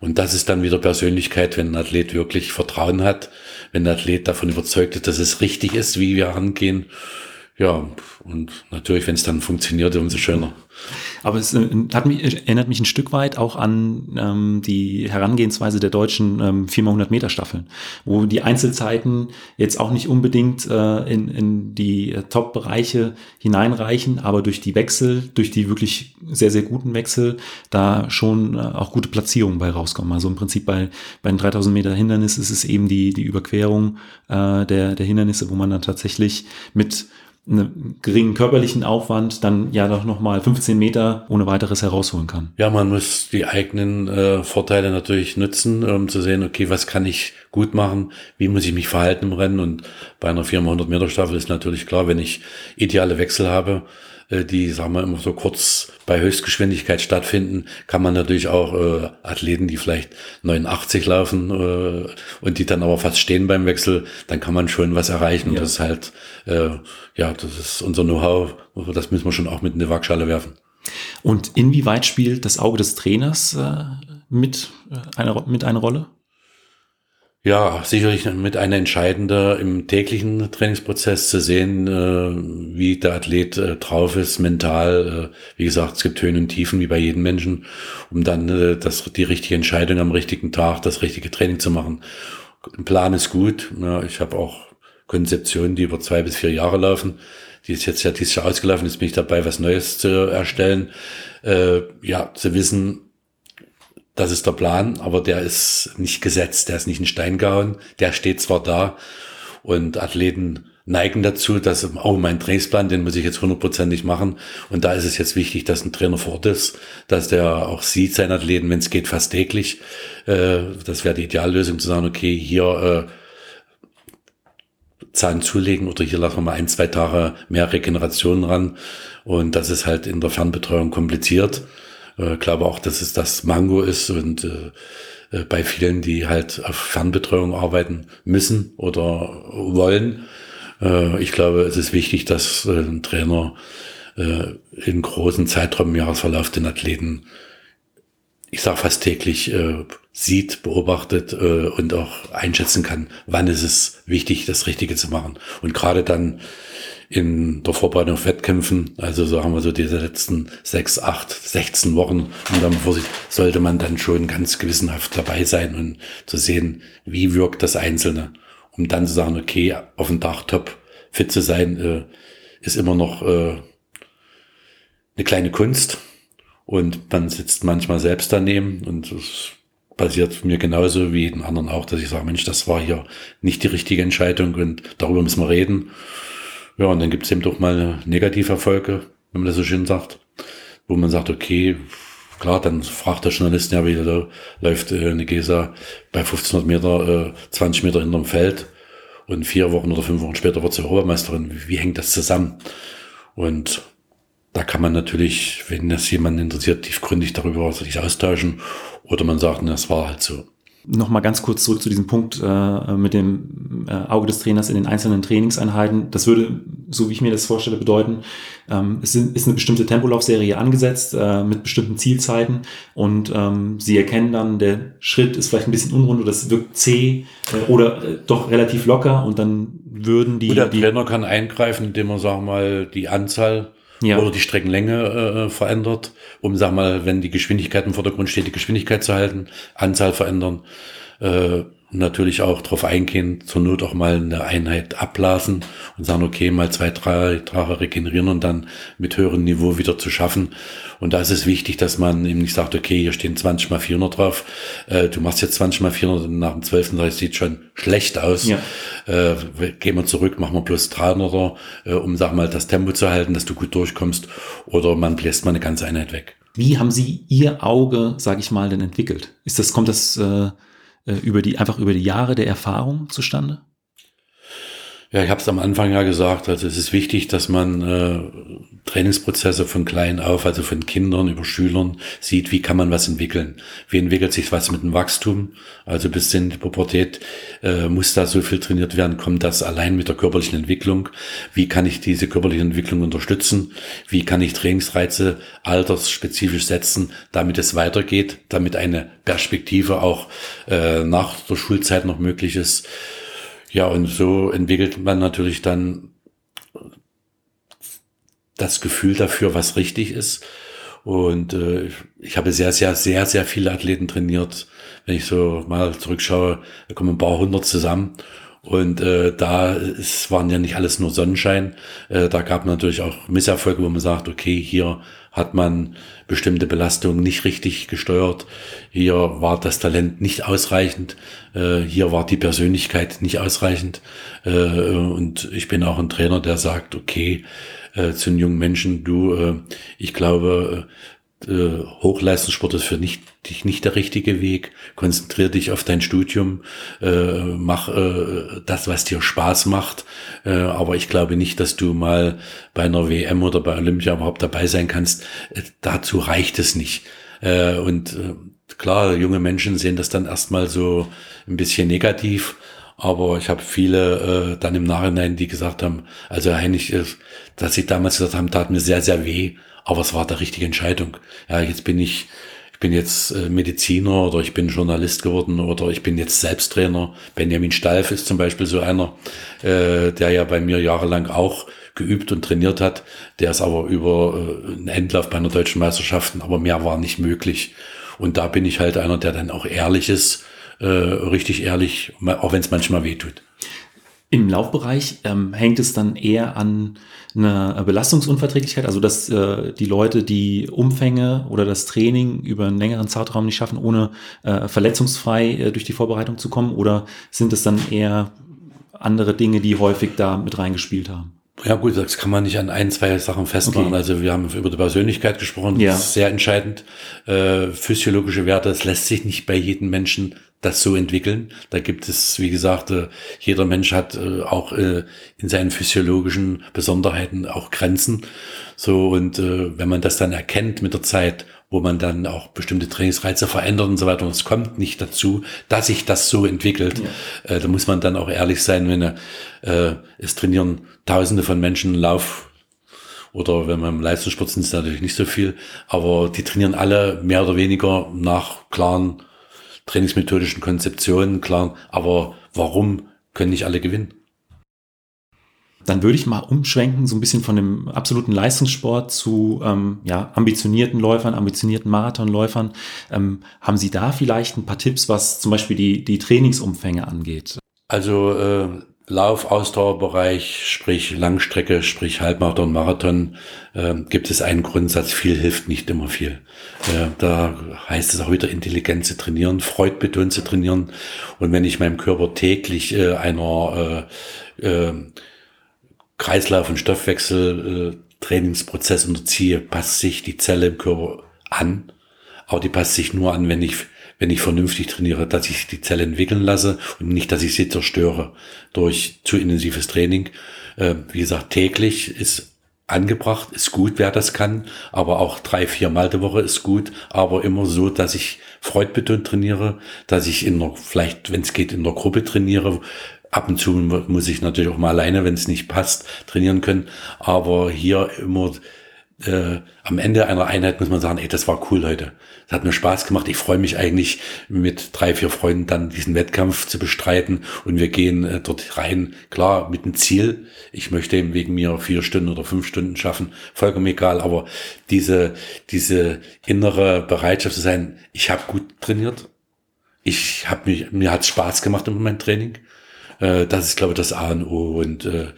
Und das ist dann wieder Persönlichkeit, wenn ein Athlet wirklich Vertrauen hat, wenn der Athlet davon überzeugt ist, dass es richtig ist, wie wir angehen. Ja, und natürlich, wenn es dann funktioniert, umso schöner. Aber es äh, hat mich, erinnert mich ein Stück weit auch an ähm, die Herangehensweise der deutschen ähm, 4x100 Meter Staffeln, wo die Einzelzeiten jetzt auch nicht unbedingt äh, in, in die äh, Top-Bereiche hineinreichen, aber durch die Wechsel, durch die wirklich sehr, sehr guten Wechsel, da schon äh, auch gute Platzierungen bei rauskommen. Also im Prinzip bei, bei den 3000 Meter Hindernis ist es eben die, die Überquerung äh, der, der Hindernisse, wo man dann tatsächlich mit einen geringen körperlichen Aufwand dann ja doch nochmal 15 Meter ohne weiteres herausholen kann. Ja, man muss die eigenen äh, Vorteile natürlich nutzen, um zu sehen, okay, was kann ich gut machen, wie muss ich mich verhalten im Rennen und bei einer 400 Meter Staffel ist natürlich klar, wenn ich ideale Wechsel habe, die, sagen wir, immer so kurz bei Höchstgeschwindigkeit stattfinden, kann man natürlich auch äh, Athleten, die vielleicht 89 laufen äh, und die dann aber fast stehen beim Wechsel, dann kann man schon was erreichen. Ja. Und das ist halt, äh, ja, das ist unser Know-how, das müssen wir schon auch mit in die Waagschale werfen. Und inwieweit spielt das Auge des Trainers äh, mit, äh, eine, mit eine Rolle? Ja, sicherlich mit einer entscheidender im täglichen Trainingsprozess zu sehen, äh, wie der Athlet äh, drauf ist, mental. Äh, wie gesagt, es gibt Höhen und Tiefen wie bei jedem Menschen, um dann äh, das, die richtige Entscheidung am richtigen Tag, das richtige Training zu machen. Ein Plan ist gut. Ja, ich habe auch Konzeptionen, die über zwei bis vier Jahre laufen. Die ist jetzt ja dieses Jahr ausgelaufen. Jetzt bin ich dabei, was Neues zu erstellen. Äh, ja, zu wissen, das ist der Plan, aber der ist nicht gesetzt, der ist nicht in Stein gehauen, der steht zwar da und Athleten neigen dazu, dass, oh, mein Trainingsplan, den muss ich jetzt hundertprozentig machen. Und da ist es jetzt wichtig, dass ein Trainer fort ist, dass der auch sieht, seinen Athleten, wenn es geht, fast täglich. Äh, das wäre die Ideallösung, zu sagen, okay, hier äh, Zahn zulegen oder hier lassen wir mal ein, zwei Tage mehr Regeneration ran. Und das ist halt in der Fernbetreuung kompliziert. Äh, glaube auch, dass es das Mango ist und äh, äh, bei vielen, die halt auf Fernbetreuung arbeiten müssen oder wollen. Äh, ich glaube, es ist wichtig, dass äh, ein Trainer äh, in großen Zeitraum im Jahresverlauf den Athleten, ich sage fast täglich, äh, sieht, beobachtet äh, und auch einschätzen kann, wann ist es wichtig, das Richtige zu machen. Und gerade dann in der Vorbereitung auf Wettkämpfen, also so haben wir so diese letzten sechs, acht, 16 Wochen und dann Vorsicht, sollte man dann schon ganz gewissenhaft dabei sein und zu sehen, wie wirkt das Einzelne, um dann zu sagen, okay, auf dem Dach top fit zu sein, äh, ist immer noch äh, eine kleine Kunst und man sitzt manchmal selbst daneben und das passiert mir genauso wie jeden anderen auch, dass ich sage, Mensch, das war hier nicht die richtige Entscheidung und darüber müssen wir reden. Ja, und dann gibt es eben doch mal Negativerfolge, wenn man das so schön sagt, wo man sagt, okay, klar, dann fragt der Journalist ja, wie läuft äh, eine Gesa bei 1500 Meter, äh, 20 Meter hinterm Feld und vier Wochen oder fünf Wochen später wird sie Europameisterin. Wie, wie hängt das zusammen? Und da kann man natürlich, wenn das jemanden interessiert, tiefgründig darüber sich austauschen oder man sagt, das war halt so nochmal ganz kurz zurück zu diesem Punkt äh, mit dem äh, Auge des Trainers in den einzelnen Trainingseinheiten. Das würde, so wie ich mir das vorstelle, bedeuten, ähm, es ist eine bestimmte Tempolaufserie angesetzt äh, mit bestimmten Zielzeiten und ähm, Sie erkennen dann, der Schritt ist vielleicht ein bisschen unrund oder es wirkt zäh äh, oder äh, doch relativ locker und dann würden die... Und der die, Trainer kann eingreifen, indem er, sagen wir mal, die Anzahl ja. oder die Streckenlänge äh, verändert, um, sag mal, wenn die Geschwindigkeit im Vordergrund steht, die Geschwindigkeit zu halten, Anzahl verändern. Äh, natürlich auch darauf eingehen, zur Not auch mal eine Einheit abblasen und sagen, okay, mal zwei, drei Tage regenerieren und dann mit höherem Niveau wieder zu schaffen. Und da ist es wichtig, dass man eben nicht sagt, okay, hier stehen 20 mal 400 drauf, äh, du machst jetzt 20 mal 400 und nach dem 12. Tag sieht schon schlecht aus. Ja. Äh, gehen wir zurück, machen wir bloß 300er, äh, um, sag mal, das Tempo zu halten, dass du gut durchkommst oder man bläst mal eine ganze Einheit weg. Wie haben Sie Ihr Auge, sage ich mal, denn entwickelt? Ist das, kommt das äh, über die, einfach über die Jahre der Erfahrung zustande? Ja, ich habe es am Anfang ja gesagt, also es ist wichtig, dass man äh, Trainingsprozesse von klein auf, also von Kindern über Schülern sieht, wie kann man was entwickeln. Wie entwickelt sich was mit dem Wachstum? Also bis in die Pubertät äh, muss da so viel trainiert werden, kommt das allein mit der körperlichen Entwicklung? Wie kann ich diese körperliche Entwicklung unterstützen? Wie kann ich Trainingsreize altersspezifisch setzen, damit es weitergeht, damit eine Perspektive auch äh, nach der Schulzeit noch möglich ist? Ja, und so entwickelt man natürlich dann das Gefühl dafür, was richtig ist. Und äh, ich habe sehr, sehr, sehr, sehr viele Athleten trainiert. Wenn ich so mal zurückschaue, da kommen ein paar hundert zusammen. Und äh, da es waren ja nicht alles nur Sonnenschein. Äh, da gab natürlich auch Misserfolge, wo man sagt, okay, hier hat man bestimmte Belastungen nicht richtig gesteuert. Hier war das Talent nicht ausreichend. Äh, hier war die Persönlichkeit nicht ausreichend. Äh, und ich bin auch ein Trainer, der sagt, okay, äh, zu den jungen Menschen, du, äh, ich glaube, äh, Hochleistungssport ist für nicht, dich nicht der richtige Weg. Konzentrier dich auf dein Studium, äh, mach äh, das, was dir Spaß macht. Äh, aber ich glaube nicht, dass du mal bei einer WM oder bei Olympia überhaupt dabei sein kannst. Äh, dazu reicht es nicht. Äh, und äh, klar, junge Menschen sehen das dann erstmal so ein bisschen negativ. Aber ich habe viele äh, dann im Nachhinein, die gesagt haben, also eigentlich, äh, dass sie damals gesagt haben, tat mir sehr, sehr weh aber es war der richtige Entscheidung. Ja, jetzt bin ich, ich bin jetzt äh, Mediziner oder ich bin Journalist geworden oder ich bin jetzt Selbsttrainer. Benjamin Stalf ist zum Beispiel so einer, äh, der ja bei mir jahrelang auch geübt und trainiert hat. Der ist aber über äh, einen Endlauf bei einer deutschen Meisterschaften, aber mehr war nicht möglich. Und da bin ich halt einer, der dann auch ehrlich ist, äh, richtig ehrlich, auch wenn es manchmal weh tut. Im Laufbereich ähm, hängt es dann eher an einer Belastungsunverträglichkeit, also dass äh, die Leute die Umfänge oder das Training über einen längeren Zeitraum nicht schaffen, ohne äh, verletzungsfrei äh, durch die Vorbereitung zu kommen, oder sind es dann eher andere Dinge, die häufig da mit reingespielt haben? Ja gut, das kann man nicht an ein, zwei Sachen festmachen. Okay. Also wir haben über die Persönlichkeit gesprochen, ja. das ist sehr entscheidend. Äh, physiologische Werte, das lässt sich nicht bei jedem Menschen das so entwickeln. Da gibt es, wie gesagt, äh, jeder Mensch hat äh, auch äh, in seinen physiologischen Besonderheiten auch Grenzen. So, und wenn man das dann erkennt mit der Zeit, wo man dann auch bestimmte Trainingsreize verändert und so weiter, und es kommt nicht dazu, dass sich das so entwickelt, ja. da muss man dann auch ehrlich sein, wenn es trainieren Tausende von Menschen Lauf oder wenn man im Leistungssport sind es natürlich nicht so viel, aber die trainieren alle mehr oder weniger nach klaren trainingsmethodischen Konzeptionen, klar, aber warum können nicht alle gewinnen? Dann würde ich mal umschwenken, so ein bisschen von dem absoluten Leistungssport zu ähm, ja, ambitionierten Läufern, ambitionierten Marathonläufern. Ähm, haben Sie da vielleicht ein paar Tipps, was zum Beispiel die, die Trainingsumfänge angeht? Also äh, Lauf, Ausdauerbereich, sprich Langstrecke, sprich Halbmarathon, Marathon, äh, gibt es einen Grundsatz, viel hilft nicht immer viel. Äh, da heißt es auch wieder intelligent zu trainieren, freudbetont zu trainieren. Und wenn ich meinem Körper täglich äh, einer äh, äh, Kreislauf- und Stoffwechsel äh, unterziehe, passt sich die Zelle im Körper an. Aber die passt sich nur an, wenn ich wenn ich vernünftig trainiere, dass ich die Zelle entwickeln lasse und nicht, dass ich sie zerstöre durch zu intensives Training. Äh, wie gesagt, täglich ist angebracht, ist gut, wer das kann, aber auch drei, vier Mal die Woche ist gut, aber immer so, dass ich freudbetont trainiere, dass ich in der, vielleicht, wenn es geht, in der Gruppe trainiere. Ab und zu muss ich natürlich auch mal alleine, wenn es nicht passt, trainieren können, aber hier immer äh, am Ende einer Einheit muss man sagen, ey, das war cool heute. Das hat mir Spaß gemacht. Ich freue mich eigentlich mit drei, vier Freunden dann diesen Wettkampf zu bestreiten und wir gehen äh, dort rein, klar, mit dem Ziel. Ich möchte eben wegen mir vier Stunden oder fünf Stunden schaffen, vollkommen egal, aber diese, diese innere Bereitschaft zu sein, ich habe gut trainiert. Ich habe mich, mir hat Spaß gemacht in meinem Training. Äh, das ist, glaube ich, das A und O und äh,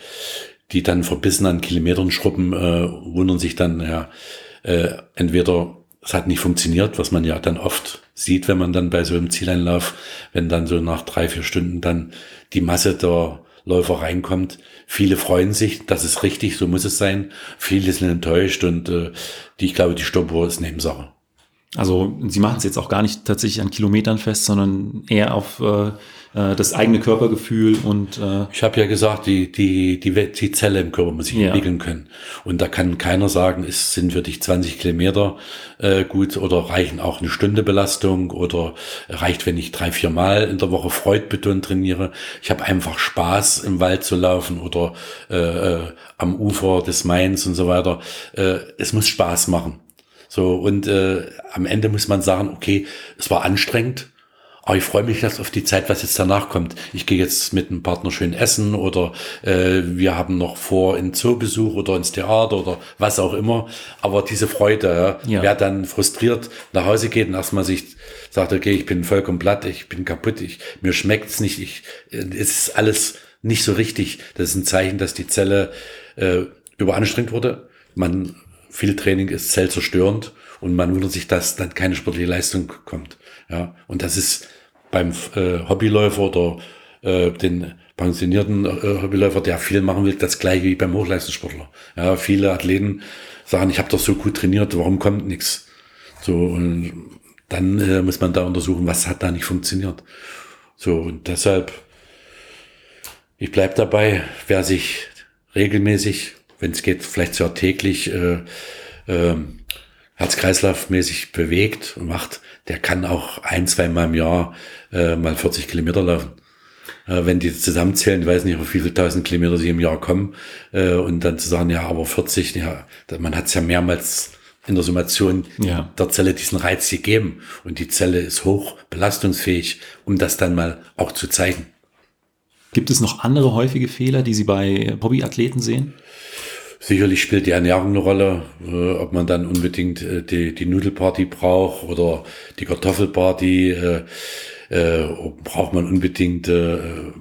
die dann verbissen an Kilometern schrubben, äh, wundern sich dann, ja, äh, entweder es hat nicht funktioniert, was man ja dann oft sieht, wenn man dann bei so einem Zieleinlauf, wenn dann so nach drei, vier Stunden dann die Masse der Läufer reinkommt. Viele freuen sich, das ist richtig, so muss es sein. Viele sind enttäuscht und äh, die, ich glaube, die Stoppuhr ist Nebensache. Also sie machen es jetzt auch gar nicht tatsächlich an Kilometern fest, sondern eher auf äh, äh, das eigene Körpergefühl und äh ich habe ja gesagt, die die die die Zelle im Körper muss sich ja. entwickeln können und da kann keiner sagen, es sind für dich 20 Kilometer äh, gut oder reichen auch eine Stunde Belastung oder reicht, wenn ich drei vier Mal in der Woche freudbetont trainiere. Ich habe einfach Spaß im Wald zu laufen oder äh, äh, am Ufer des Mains und so weiter. Äh, es muss Spaß machen. So und äh, am Ende muss man sagen, okay, es war anstrengend aber ich freue mich jetzt auf die Zeit, was jetzt danach kommt. Ich gehe jetzt mit einem Partner schön essen oder äh, wir haben noch vor in Zoobesuch oder ins Theater oder was auch immer. Aber diese Freude, ja. wer dann frustriert nach Hause geht und erstmal sich sagt, okay, ich bin vollkommen platt, ich bin kaputt, ich, mir schmeckt's nicht, ich, es ist alles nicht so richtig. Das ist ein Zeichen, dass die Zelle äh, überanstrengt wurde. Man, viel Training ist zellzerstörend und man wundert sich, dass dann keine sportliche Leistung kommt. Ja, und das ist beim äh, Hobbyläufer oder äh, den pensionierten äh, Hobbyläufer, der viel machen will, das gleiche wie beim Hochleistungssportler. Ja, viele Athleten sagen, ich habe doch so gut trainiert, warum kommt nichts? So und dann äh, muss man da untersuchen, was hat da nicht funktioniert. So und deshalb, ich bleib dabei, wer sich regelmäßig, wenn es geht, vielleicht sogar täglich äh, äh, Herz-Kreislauf-mäßig bewegt und macht, der kann auch ein, zwei Mal im Jahr äh, mal 40 Kilometer laufen. Äh, wenn die zusammenzählen, ich weiß nicht, wie viele tausend Kilometer sie im Jahr kommen, äh, und dann zu sagen, ja, aber 40, ja, man hat es ja mehrmals in der Summation ja. der Zelle diesen Reiz gegeben. Und die Zelle ist hoch belastungsfähig, um das dann mal auch zu zeigen. Gibt es noch andere häufige Fehler, die Sie bei Hobbyathleten sehen? Sicherlich spielt die Ernährung eine Rolle, äh, ob man dann unbedingt äh, die, die Nudelparty braucht oder die Kartoffelparty. Äh, äh, braucht man unbedingt äh,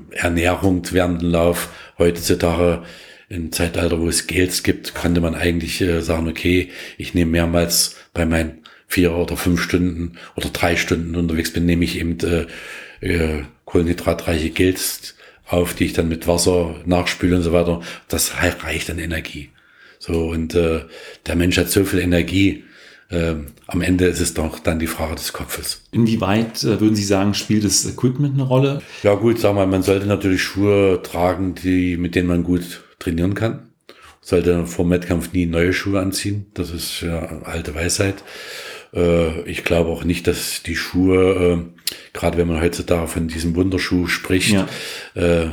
Ernährung während dem Lauf. Heutzutage im Zeitalter, wo es Gels gibt, könnte man eigentlich äh, sagen, okay, ich nehme mehrmals bei meinen vier oder fünf Stunden oder drei Stunden unterwegs bin, nehme ich eben äh, äh, kohlenhydratreiche Gels auf, die ich dann mit Wasser nachspüle und so weiter. Das reicht an Energie. So, und äh, der Mensch hat so viel Energie. Ähm, am Ende ist es doch dann die Frage des Kopfes. Inwieweit äh, würden Sie sagen, spielt das Equipment eine Rolle? Ja gut, sag mal, man sollte natürlich Schuhe tragen, die, mit denen man gut trainieren kann. Sollte vor dem Wettkampf nie neue Schuhe anziehen. Das ist ja alte Weisheit. Äh, ich glaube auch nicht, dass die Schuhe, äh, gerade wenn man heutzutage von diesem Wunderschuh spricht, ja. äh,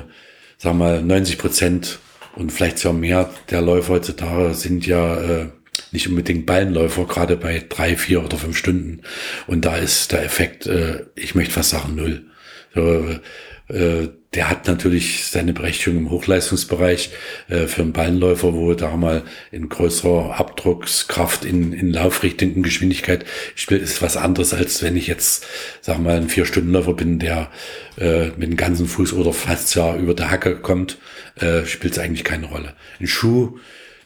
sagen wir mal 90 Prozent und vielleicht sogar mehr der Läufer heutzutage sind ja äh, nicht unbedingt Ballenläufer, gerade bei drei, vier oder fünf Stunden. Und da ist der Effekt, äh, ich möchte fast sagen, null. So, äh, der hat natürlich seine Berechtigung im Hochleistungsbereich äh, für einen Ballenläufer, wo da mal in größerer Abdruckskraft in, in Laufrichtung und Geschwindigkeit spielt, ist was anderes, als wenn ich jetzt, sag mal, ein Vier-Stunden-Läufer bin, der äh, mit dem ganzen Fuß oder fast ja über der Hacke kommt, äh, spielt es eigentlich keine Rolle. Ein Schuh,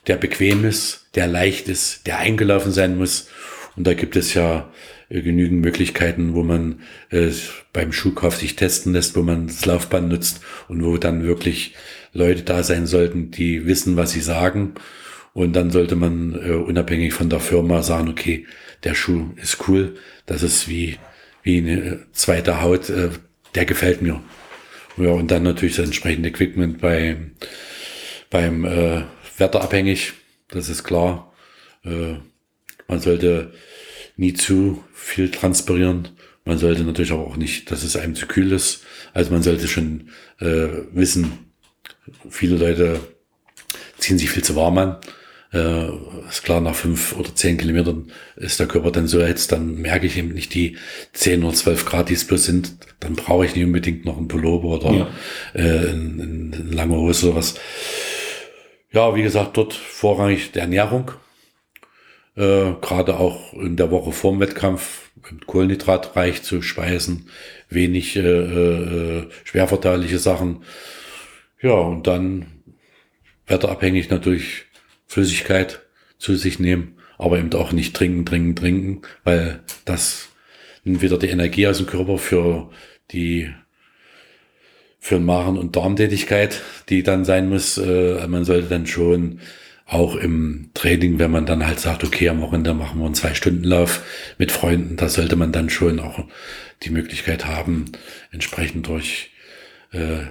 der bequem ist, der leicht ist, der eingelaufen sein muss. Und da gibt es ja äh, genügend Möglichkeiten, wo man äh, beim Schuhkauf sich testen lässt, wo man das Laufband nutzt und wo dann wirklich Leute da sein sollten, die wissen, was sie sagen. Und dann sollte man äh, unabhängig von der Firma sagen, okay, der Schuh ist cool, das ist wie, wie eine zweite Haut, der gefällt mir. Ja, und dann natürlich das entsprechende Equipment bei, beim äh, Wetter abhängig, das ist klar. Äh, man sollte nie zu viel transpirieren. Man sollte natürlich aber auch nicht, dass es einem zu kühl ist. Also man sollte schon äh, wissen, viele Leute ziehen sich viel zu warm an. Äh, ist klar, nach fünf oder zehn Kilometern ist der Körper dann so erhitzt, dann merke ich eben nicht die zehn oder zwölf Grad, die es bloß sind. Dann brauche ich nicht unbedingt noch einen Pullover oder ja. äh, eine, eine lange Hose oder was. Ja, wie gesagt, dort vorrangig die Ernährung. Äh, Gerade auch in der Woche vorm Wettkampf mit Kohlenhydratreich zu speisen, wenig äh, äh, schwerverdauliche Sachen. Ja, und dann wetterabhängig natürlich Flüssigkeit zu sich nehmen, aber eben auch nicht trinken, trinken, trinken, weil das nimmt wieder die Energie aus dem Körper für die für Magen- und Darmtätigkeit, die dann sein muss. Äh, man sollte dann schon auch im Training, wenn man dann halt sagt, okay, am Wochenende machen wir einen Zwei-Stunden-Lauf mit Freunden, da sollte man dann schon auch die Möglichkeit haben, entsprechend durch äh,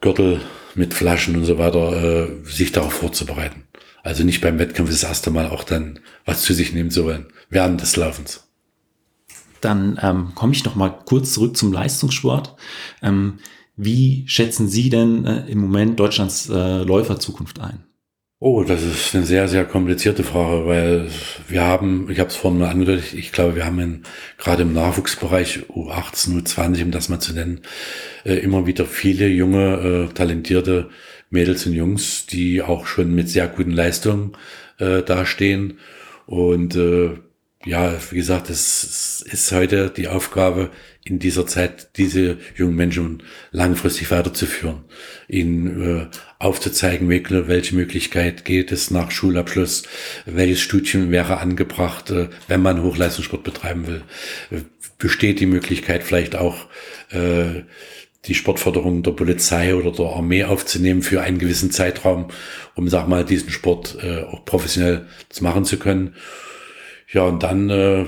Gürtel mit Flaschen und so weiter äh, sich darauf vorzubereiten. Also nicht beim Wettkampf das erste Mal auch dann was zu sich nehmen zu wollen, während des Laufens. Dann ähm, komme ich noch mal kurz zurück zum Leistungssport. Ähm, wie schätzen Sie denn äh, im Moment Deutschlands äh, Läuferzukunft ein? Oh, das ist eine sehr, sehr komplizierte Frage, weil wir haben, ich habe es vorhin mal angedeutet, ich glaube, wir haben in, gerade im Nachwuchsbereich U18, U20, um das mal zu nennen, äh, immer wieder viele junge, äh, talentierte Mädels und Jungs, die auch schon mit sehr guten Leistungen äh, dastehen. Und äh, ja, wie gesagt, es ist heute die Aufgabe, in dieser Zeit diese jungen Menschen langfristig weiterzuführen, ihnen äh, aufzuzeigen, welche Möglichkeit geht es nach Schulabschluss, welches Studium wäre angebracht, äh, wenn man Hochleistungssport betreiben will. Besteht die Möglichkeit vielleicht auch, äh, die Sportförderung der Polizei oder der Armee aufzunehmen für einen gewissen Zeitraum, um, sag mal, diesen Sport äh, auch professionell machen zu können. Ja, und dann äh,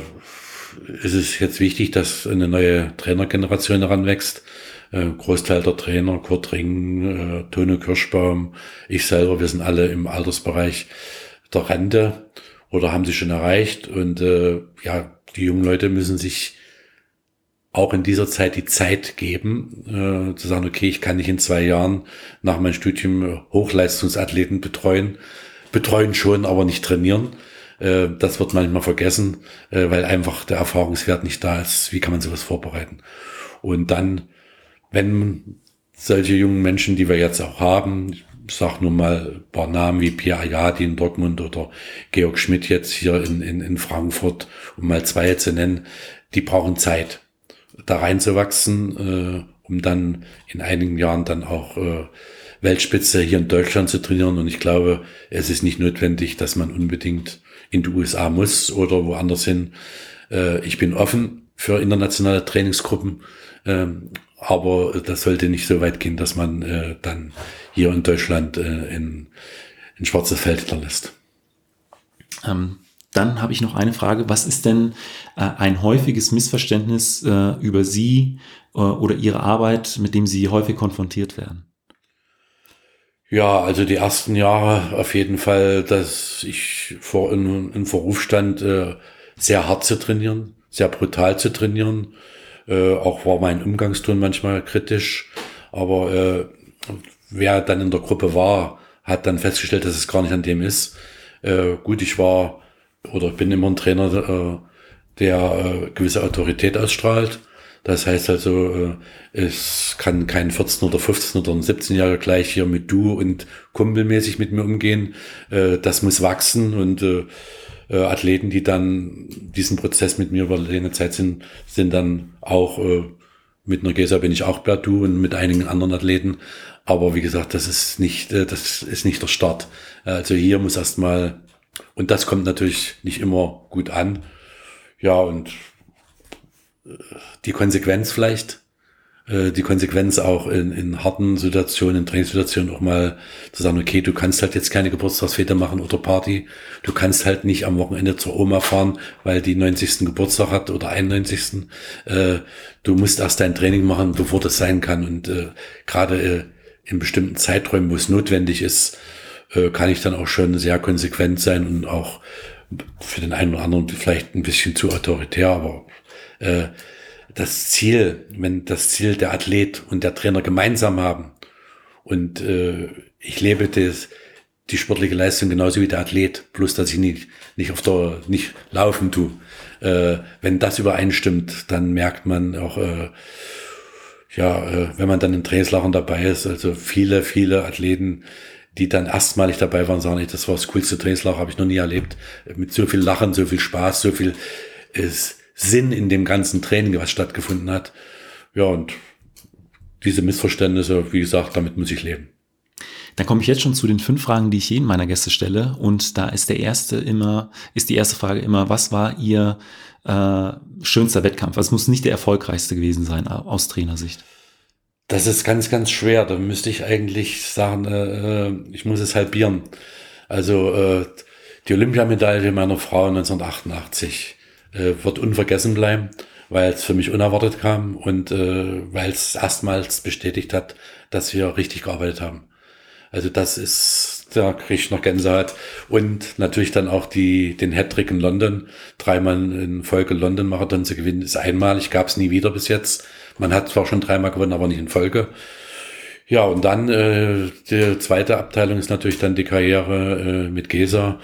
ist es jetzt wichtig, dass eine neue Trainergeneration heranwächst. Äh, Großteil der Trainer, Kurt Ring, äh, Tone Kirschbaum, ich selber, wir sind alle im Altersbereich der Rente oder haben sie schon erreicht. Und äh, ja, die jungen Leute müssen sich auch in dieser Zeit die Zeit geben, äh, zu sagen, okay, ich kann nicht in zwei Jahren nach meinem Studium Hochleistungsathleten betreuen. Betreuen schon, aber nicht trainieren. Äh, das wird manchmal vergessen, äh, weil einfach der Erfahrungswert nicht da ist. Wie kann man sowas vorbereiten? Und dann, wenn solche jungen Menschen, die wir jetzt auch haben, ich sag nur mal ein paar Namen wie Pierre Ayadi in Dortmund oder Georg Schmidt jetzt hier in, in, in Frankfurt, um mal zwei zu nennen, die brauchen Zeit, da reinzuwachsen, äh, um dann in einigen Jahren dann auch äh, Weltspitze hier in Deutschland zu trainieren. Und ich glaube, es ist nicht notwendig, dass man unbedingt in die USA muss oder woanders hin. Äh, ich bin offen für internationale Trainingsgruppen, ähm, aber das sollte nicht so weit gehen, dass man äh, dann hier in Deutschland äh, in, in schwarze Felder lässt. Ähm, dann habe ich noch eine Frage. Was ist denn äh, ein häufiges Missverständnis äh, über Sie äh, oder Ihre Arbeit, mit dem Sie häufig konfrontiert werden? Ja, also die ersten Jahre auf jeden Fall, dass ich vor in, in Verruf stand, äh, sehr hart zu trainieren, sehr brutal zu trainieren. Äh, auch war mein Umgangston manchmal kritisch, aber äh, wer dann in der Gruppe war, hat dann festgestellt, dass es gar nicht an dem ist. Äh, gut, ich war oder bin immer ein Trainer, äh, der äh, gewisse Autorität ausstrahlt das heißt also, äh, es kann kein 14 oder 15 oder 17 Jahre gleich hier mit du und kumpelmäßig mit mir umgehen. Äh, das muss wachsen und äh, Athleten, die dann diesen Prozess mit mir über längere Zeit sind, sind dann auch mit einer Gesa bin ich auch Du und mit einigen anderen Athleten. Aber wie gesagt, das ist nicht, das ist nicht der Start. Also hier muss erstmal, und das kommt natürlich nicht immer gut an. Ja, und die Konsequenz vielleicht, äh, die Konsequenz auch in, in harten Situationen, in Trainingssituationen auch mal zu sagen, okay, du kannst halt jetzt keine Geburtstagsfete machen oder Party. Du kannst halt nicht am Wochenende zur Oma fahren, weil die 90. Geburtstag hat oder 91. Äh, du musst erst dein Training machen, bevor das sein kann. Und äh, gerade äh, in bestimmten Zeiträumen, wo es notwendig ist, äh, kann ich dann auch schon sehr konsequent sein und auch für den einen oder anderen vielleicht ein bisschen zu autoritär, aber äh, das Ziel, wenn das Ziel der Athlet und der Trainer gemeinsam haben und äh, ich lebe das, die sportliche Leistung genauso wie der Athlet, bloß dass ich nicht, nicht auf der, nicht laufen tue. Äh, wenn das übereinstimmt, dann merkt man auch, äh, ja, äh, wenn man dann in Trainingslachen dabei ist, also viele, viele Athleten, die dann erstmalig dabei waren, sagen, das war das coolste Trainingslager, habe ich noch nie erlebt. Mit so viel Lachen, so viel Spaß, so viel ist Sinn in dem ganzen Training, was stattgefunden hat. Ja, und diese Missverständnisse, wie gesagt, damit muss ich leben. Dann komme ich jetzt schon zu den fünf Fragen, die ich jedem meiner Gäste stelle. Und da ist der erste immer, ist die erste Frage immer, was war Ihr äh, schönster Wettkampf? Was muss nicht der erfolgreichste gewesen sein aus Trainersicht? Das ist ganz, ganz schwer. Da müsste ich eigentlich sagen, äh, äh ich muss es halbieren. Also äh, die Olympiamedaille meiner Frau 1988 äh, wird unvergessen bleiben, weil es für mich unerwartet kam und äh, weil es erstmals bestätigt hat, dass wir richtig gearbeitet haben. Also das ist, da kriege ich noch Gänsehaut. Und natürlich dann auch die, den Hattrick in London, dreimal in Folge London Marathon zu gewinnen, ist einmalig, gab es nie wieder bis jetzt. Man hat zwar schon dreimal gewonnen, aber nicht in Folge. Ja, und dann äh, die zweite Abteilung ist natürlich dann die Karriere äh, mit Gesa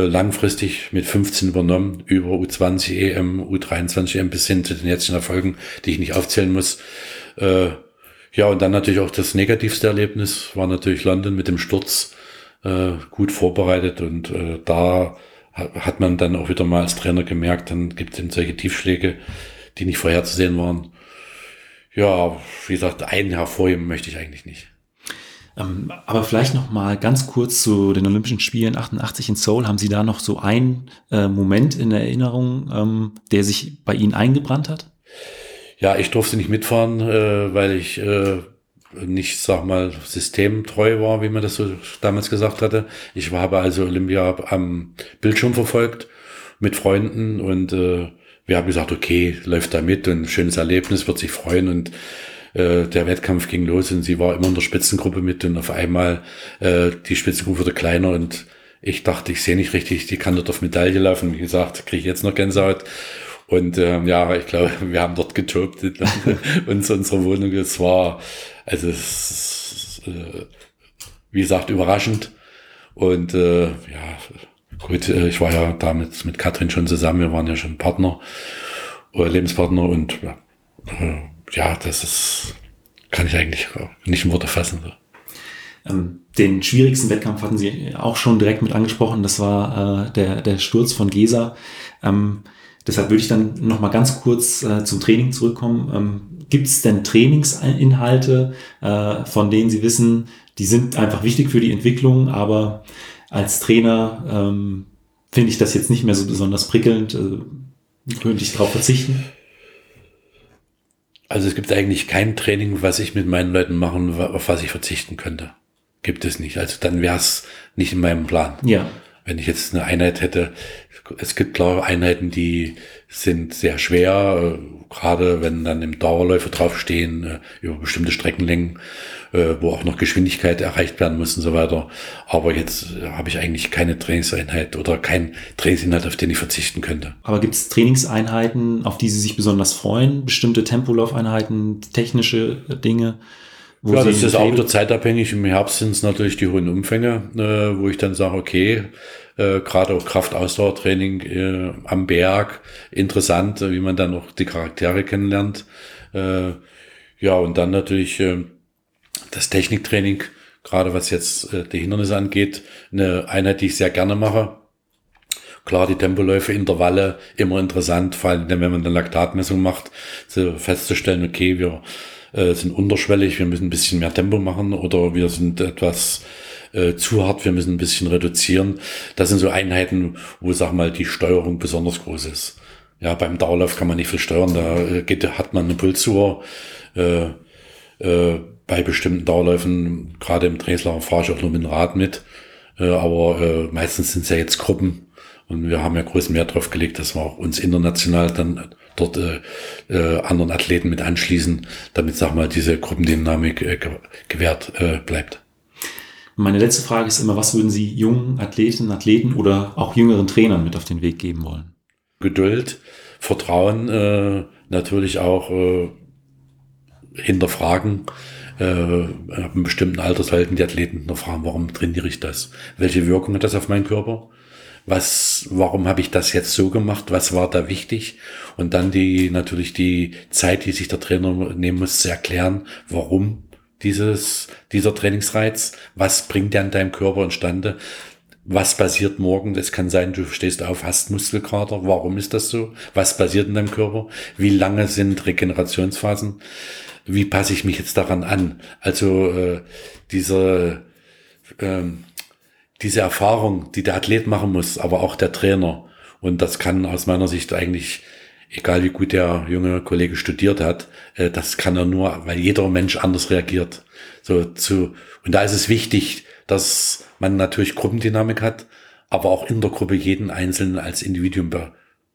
langfristig mit 15 übernommen, über U20 EM, U23 EM bis hin zu den jetzigen Erfolgen, die ich nicht aufzählen muss. Äh, ja, und dann natürlich auch das negativste Erlebnis war natürlich London mit dem Sturz äh, gut vorbereitet und äh, da hat man dann auch wieder mal als Trainer gemerkt, dann gibt es eben solche Tiefschläge, die nicht vorherzusehen waren. Ja, wie gesagt, einen hervorheben möchte ich eigentlich nicht. Ähm, aber vielleicht noch mal ganz kurz zu den Olympischen Spielen 88 in Seoul. Haben Sie da noch so einen äh, Moment in Erinnerung, ähm, der sich bei Ihnen eingebrannt hat? Ja, ich durfte nicht mitfahren, äh, weil ich äh, nicht, sag mal, systemtreu war, wie man das so damals gesagt hatte. Ich habe also Olympia am Bildschirm verfolgt mit Freunden und äh, wir haben gesagt, okay, läuft da mit und schönes Erlebnis, wird sich freuen und äh, der Wettkampf ging los und sie war immer in der Spitzengruppe mit und auf einmal äh, die Spitzengruppe wurde kleiner und ich dachte, ich sehe nicht richtig, die kann dort auf Medaille laufen. Wie gesagt, kriege ich jetzt noch Gänsehaut. Und ähm, ja, ich glaube, wir haben dort getobt in unserer Wohnung. Es war, also es äh, wie gesagt, überraschend. Und äh, ja, gut, äh, ich war ja damit mit Katrin schon zusammen, wir waren ja schon Partner, oder Lebenspartner und ja, äh, ja, das ist, kann ich eigentlich nicht in Worte fassen. Ähm, den schwierigsten Wettkampf hatten Sie auch schon direkt mit angesprochen. Das war äh, der, der Sturz von Gesa. Ähm, deshalb würde ich dann noch mal ganz kurz äh, zum Training zurückkommen. Ähm, Gibt es denn Trainingsinhalte, äh, von denen Sie wissen, die sind einfach wichtig für die Entwicklung, aber als Trainer ähm, finde ich das jetzt nicht mehr so besonders prickelnd. Äh, könnte ich darauf verzichten? Also es gibt eigentlich kein Training, was ich mit meinen Leuten machen, auf was ich verzichten könnte. Gibt es nicht. Also dann wäre es nicht in meinem Plan. Ja. Wenn ich jetzt eine Einheit hätte, es gibt klare Einheiten, die sind sehr schwer, äh, gerade wenn dann im Dauerläufer draufstehen, äh, über bestimmte Streckenlängen, äh, wo auch noch Geschwindigkeit erreicht werden muss und so weiter. Aber jetzt habe ich eigentlich keine Trainingseinheit oder keinen Trainingsinhalt, auf den ich verzichten könnte. Aber gibt es Trainingseinheiten, auf die Sie sich besonders freuen? Bestimmte Tempolaufeinheiten, technische Dinge? ja, das ist auch wieder zeitabhängig. Im Herbst sind es natürlich die hohen Umfänge, äh, wo ich dann sage, okay, äh, gerade auch Kraftausdauertraining äh, am Berg, interessant, wie man dann auch die Charaktere kennenlernt. Äh, ja, und dann natürlich äh, das Techniktraining, gerade was jetzt äh, die Hindernisse angeht, eine Einheit, die ich sehr gerne mache. Klar, die Tempoläufe, Intervalle, immer interessant, vor allem wenn man eine Laktatmessung macht, so festzustellen, okay, wir äh, sind unterschwellig, wir müssen ein bisschen mehr Tempo machen oder wir sind etwas äh, zu hart, wir müssen ein bisschen reduzieren. Das sind so Einheiten, wo, sag mal, die Steuerung besonders groß ist. Ja, beim Dauerlauf kann man nicht viel steuern, da äh, geht, hat man eine Pulsuhr. Äh, äh, bei bestimmten Dauerläufen, gerade im Trainingslager, fahre ich auch nur mit dem Rad mit. Äh, aber äh, meistens sind es ja jetzt Gruppen. Und wir haben ja großen Wert drauf gelegt, dass wir auch uns international dann dort äh, äh, anderen Athleten mit anschließen, damit, sag mal, diese Gruppendynamik äh, gewährt äh, bleibt. Meine letzte Frage ist immer, was würden Sie jungen Athletinnen, Athleten oder auch jüngeren Trainern mit auf den Weg geben wollen? Geduld, Vertrauen, äh, natürlich auch äh, hinterfragen. Äh, ab einem bestimmten Alter sollten die Athleten hinterfragen, warum trainiere ich das? Welche Wirkung hat das auf meinen Körper? was, warum habe ich das jetzt so gemacht, was war da wichtig und dann die natürlich die Zeit, die sich der Trainer nehmen muss, zu erklären, warum dieses, dieser Trainingsreiz, was bringt der an deinem Körper instande, was passiert morgen? Es kann sein, du stehst auf, hast Muskelkater. Warum ist das so? Was passiert in deinem Körper? Wie lange sind Regenerationsphasen? Wie passe ich mich jetzt daran an? Also äh, diese ähm, diese Erfahrung, die der Athlet machen muss, aber auch der Trainer. Und das kann aus meiner Sicht eigentlich, egal wie gut der junge Kollege studiert hat, äh, das kann er nur, weil jeder Mensch anders reagiert. So zu, und da ist es wichtig, dass man natürlich Gruppendynamik hat, aber auch in der Gruppe jeden Einzelnen als Individuum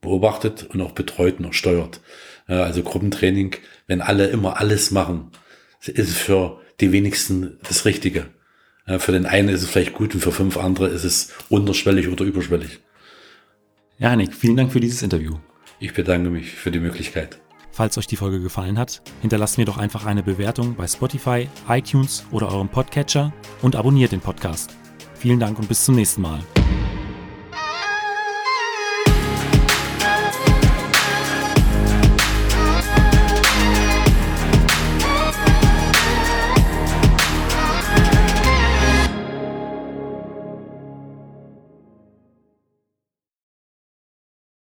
beobachtet und auch betreut und steuert. Also Gruppentraining, wenn alle immer alles machen, ist für die wenigsten das Richtige. Für den einen ist es vielleicht gut und für fünf andere ist es unterschwellig oder überschwellig. Janik, vielen Dank für dieses Interview. Ich bedanke mich für die Möglichkeit. Falls euch die Folge gefallen hat, hinterlasst mir doch einfach eine Bewertung bei Spotify, iTunes oder eurem Podcatcher und abonniert den Podcast. Vielen Dank und bis zum nächsten Mal.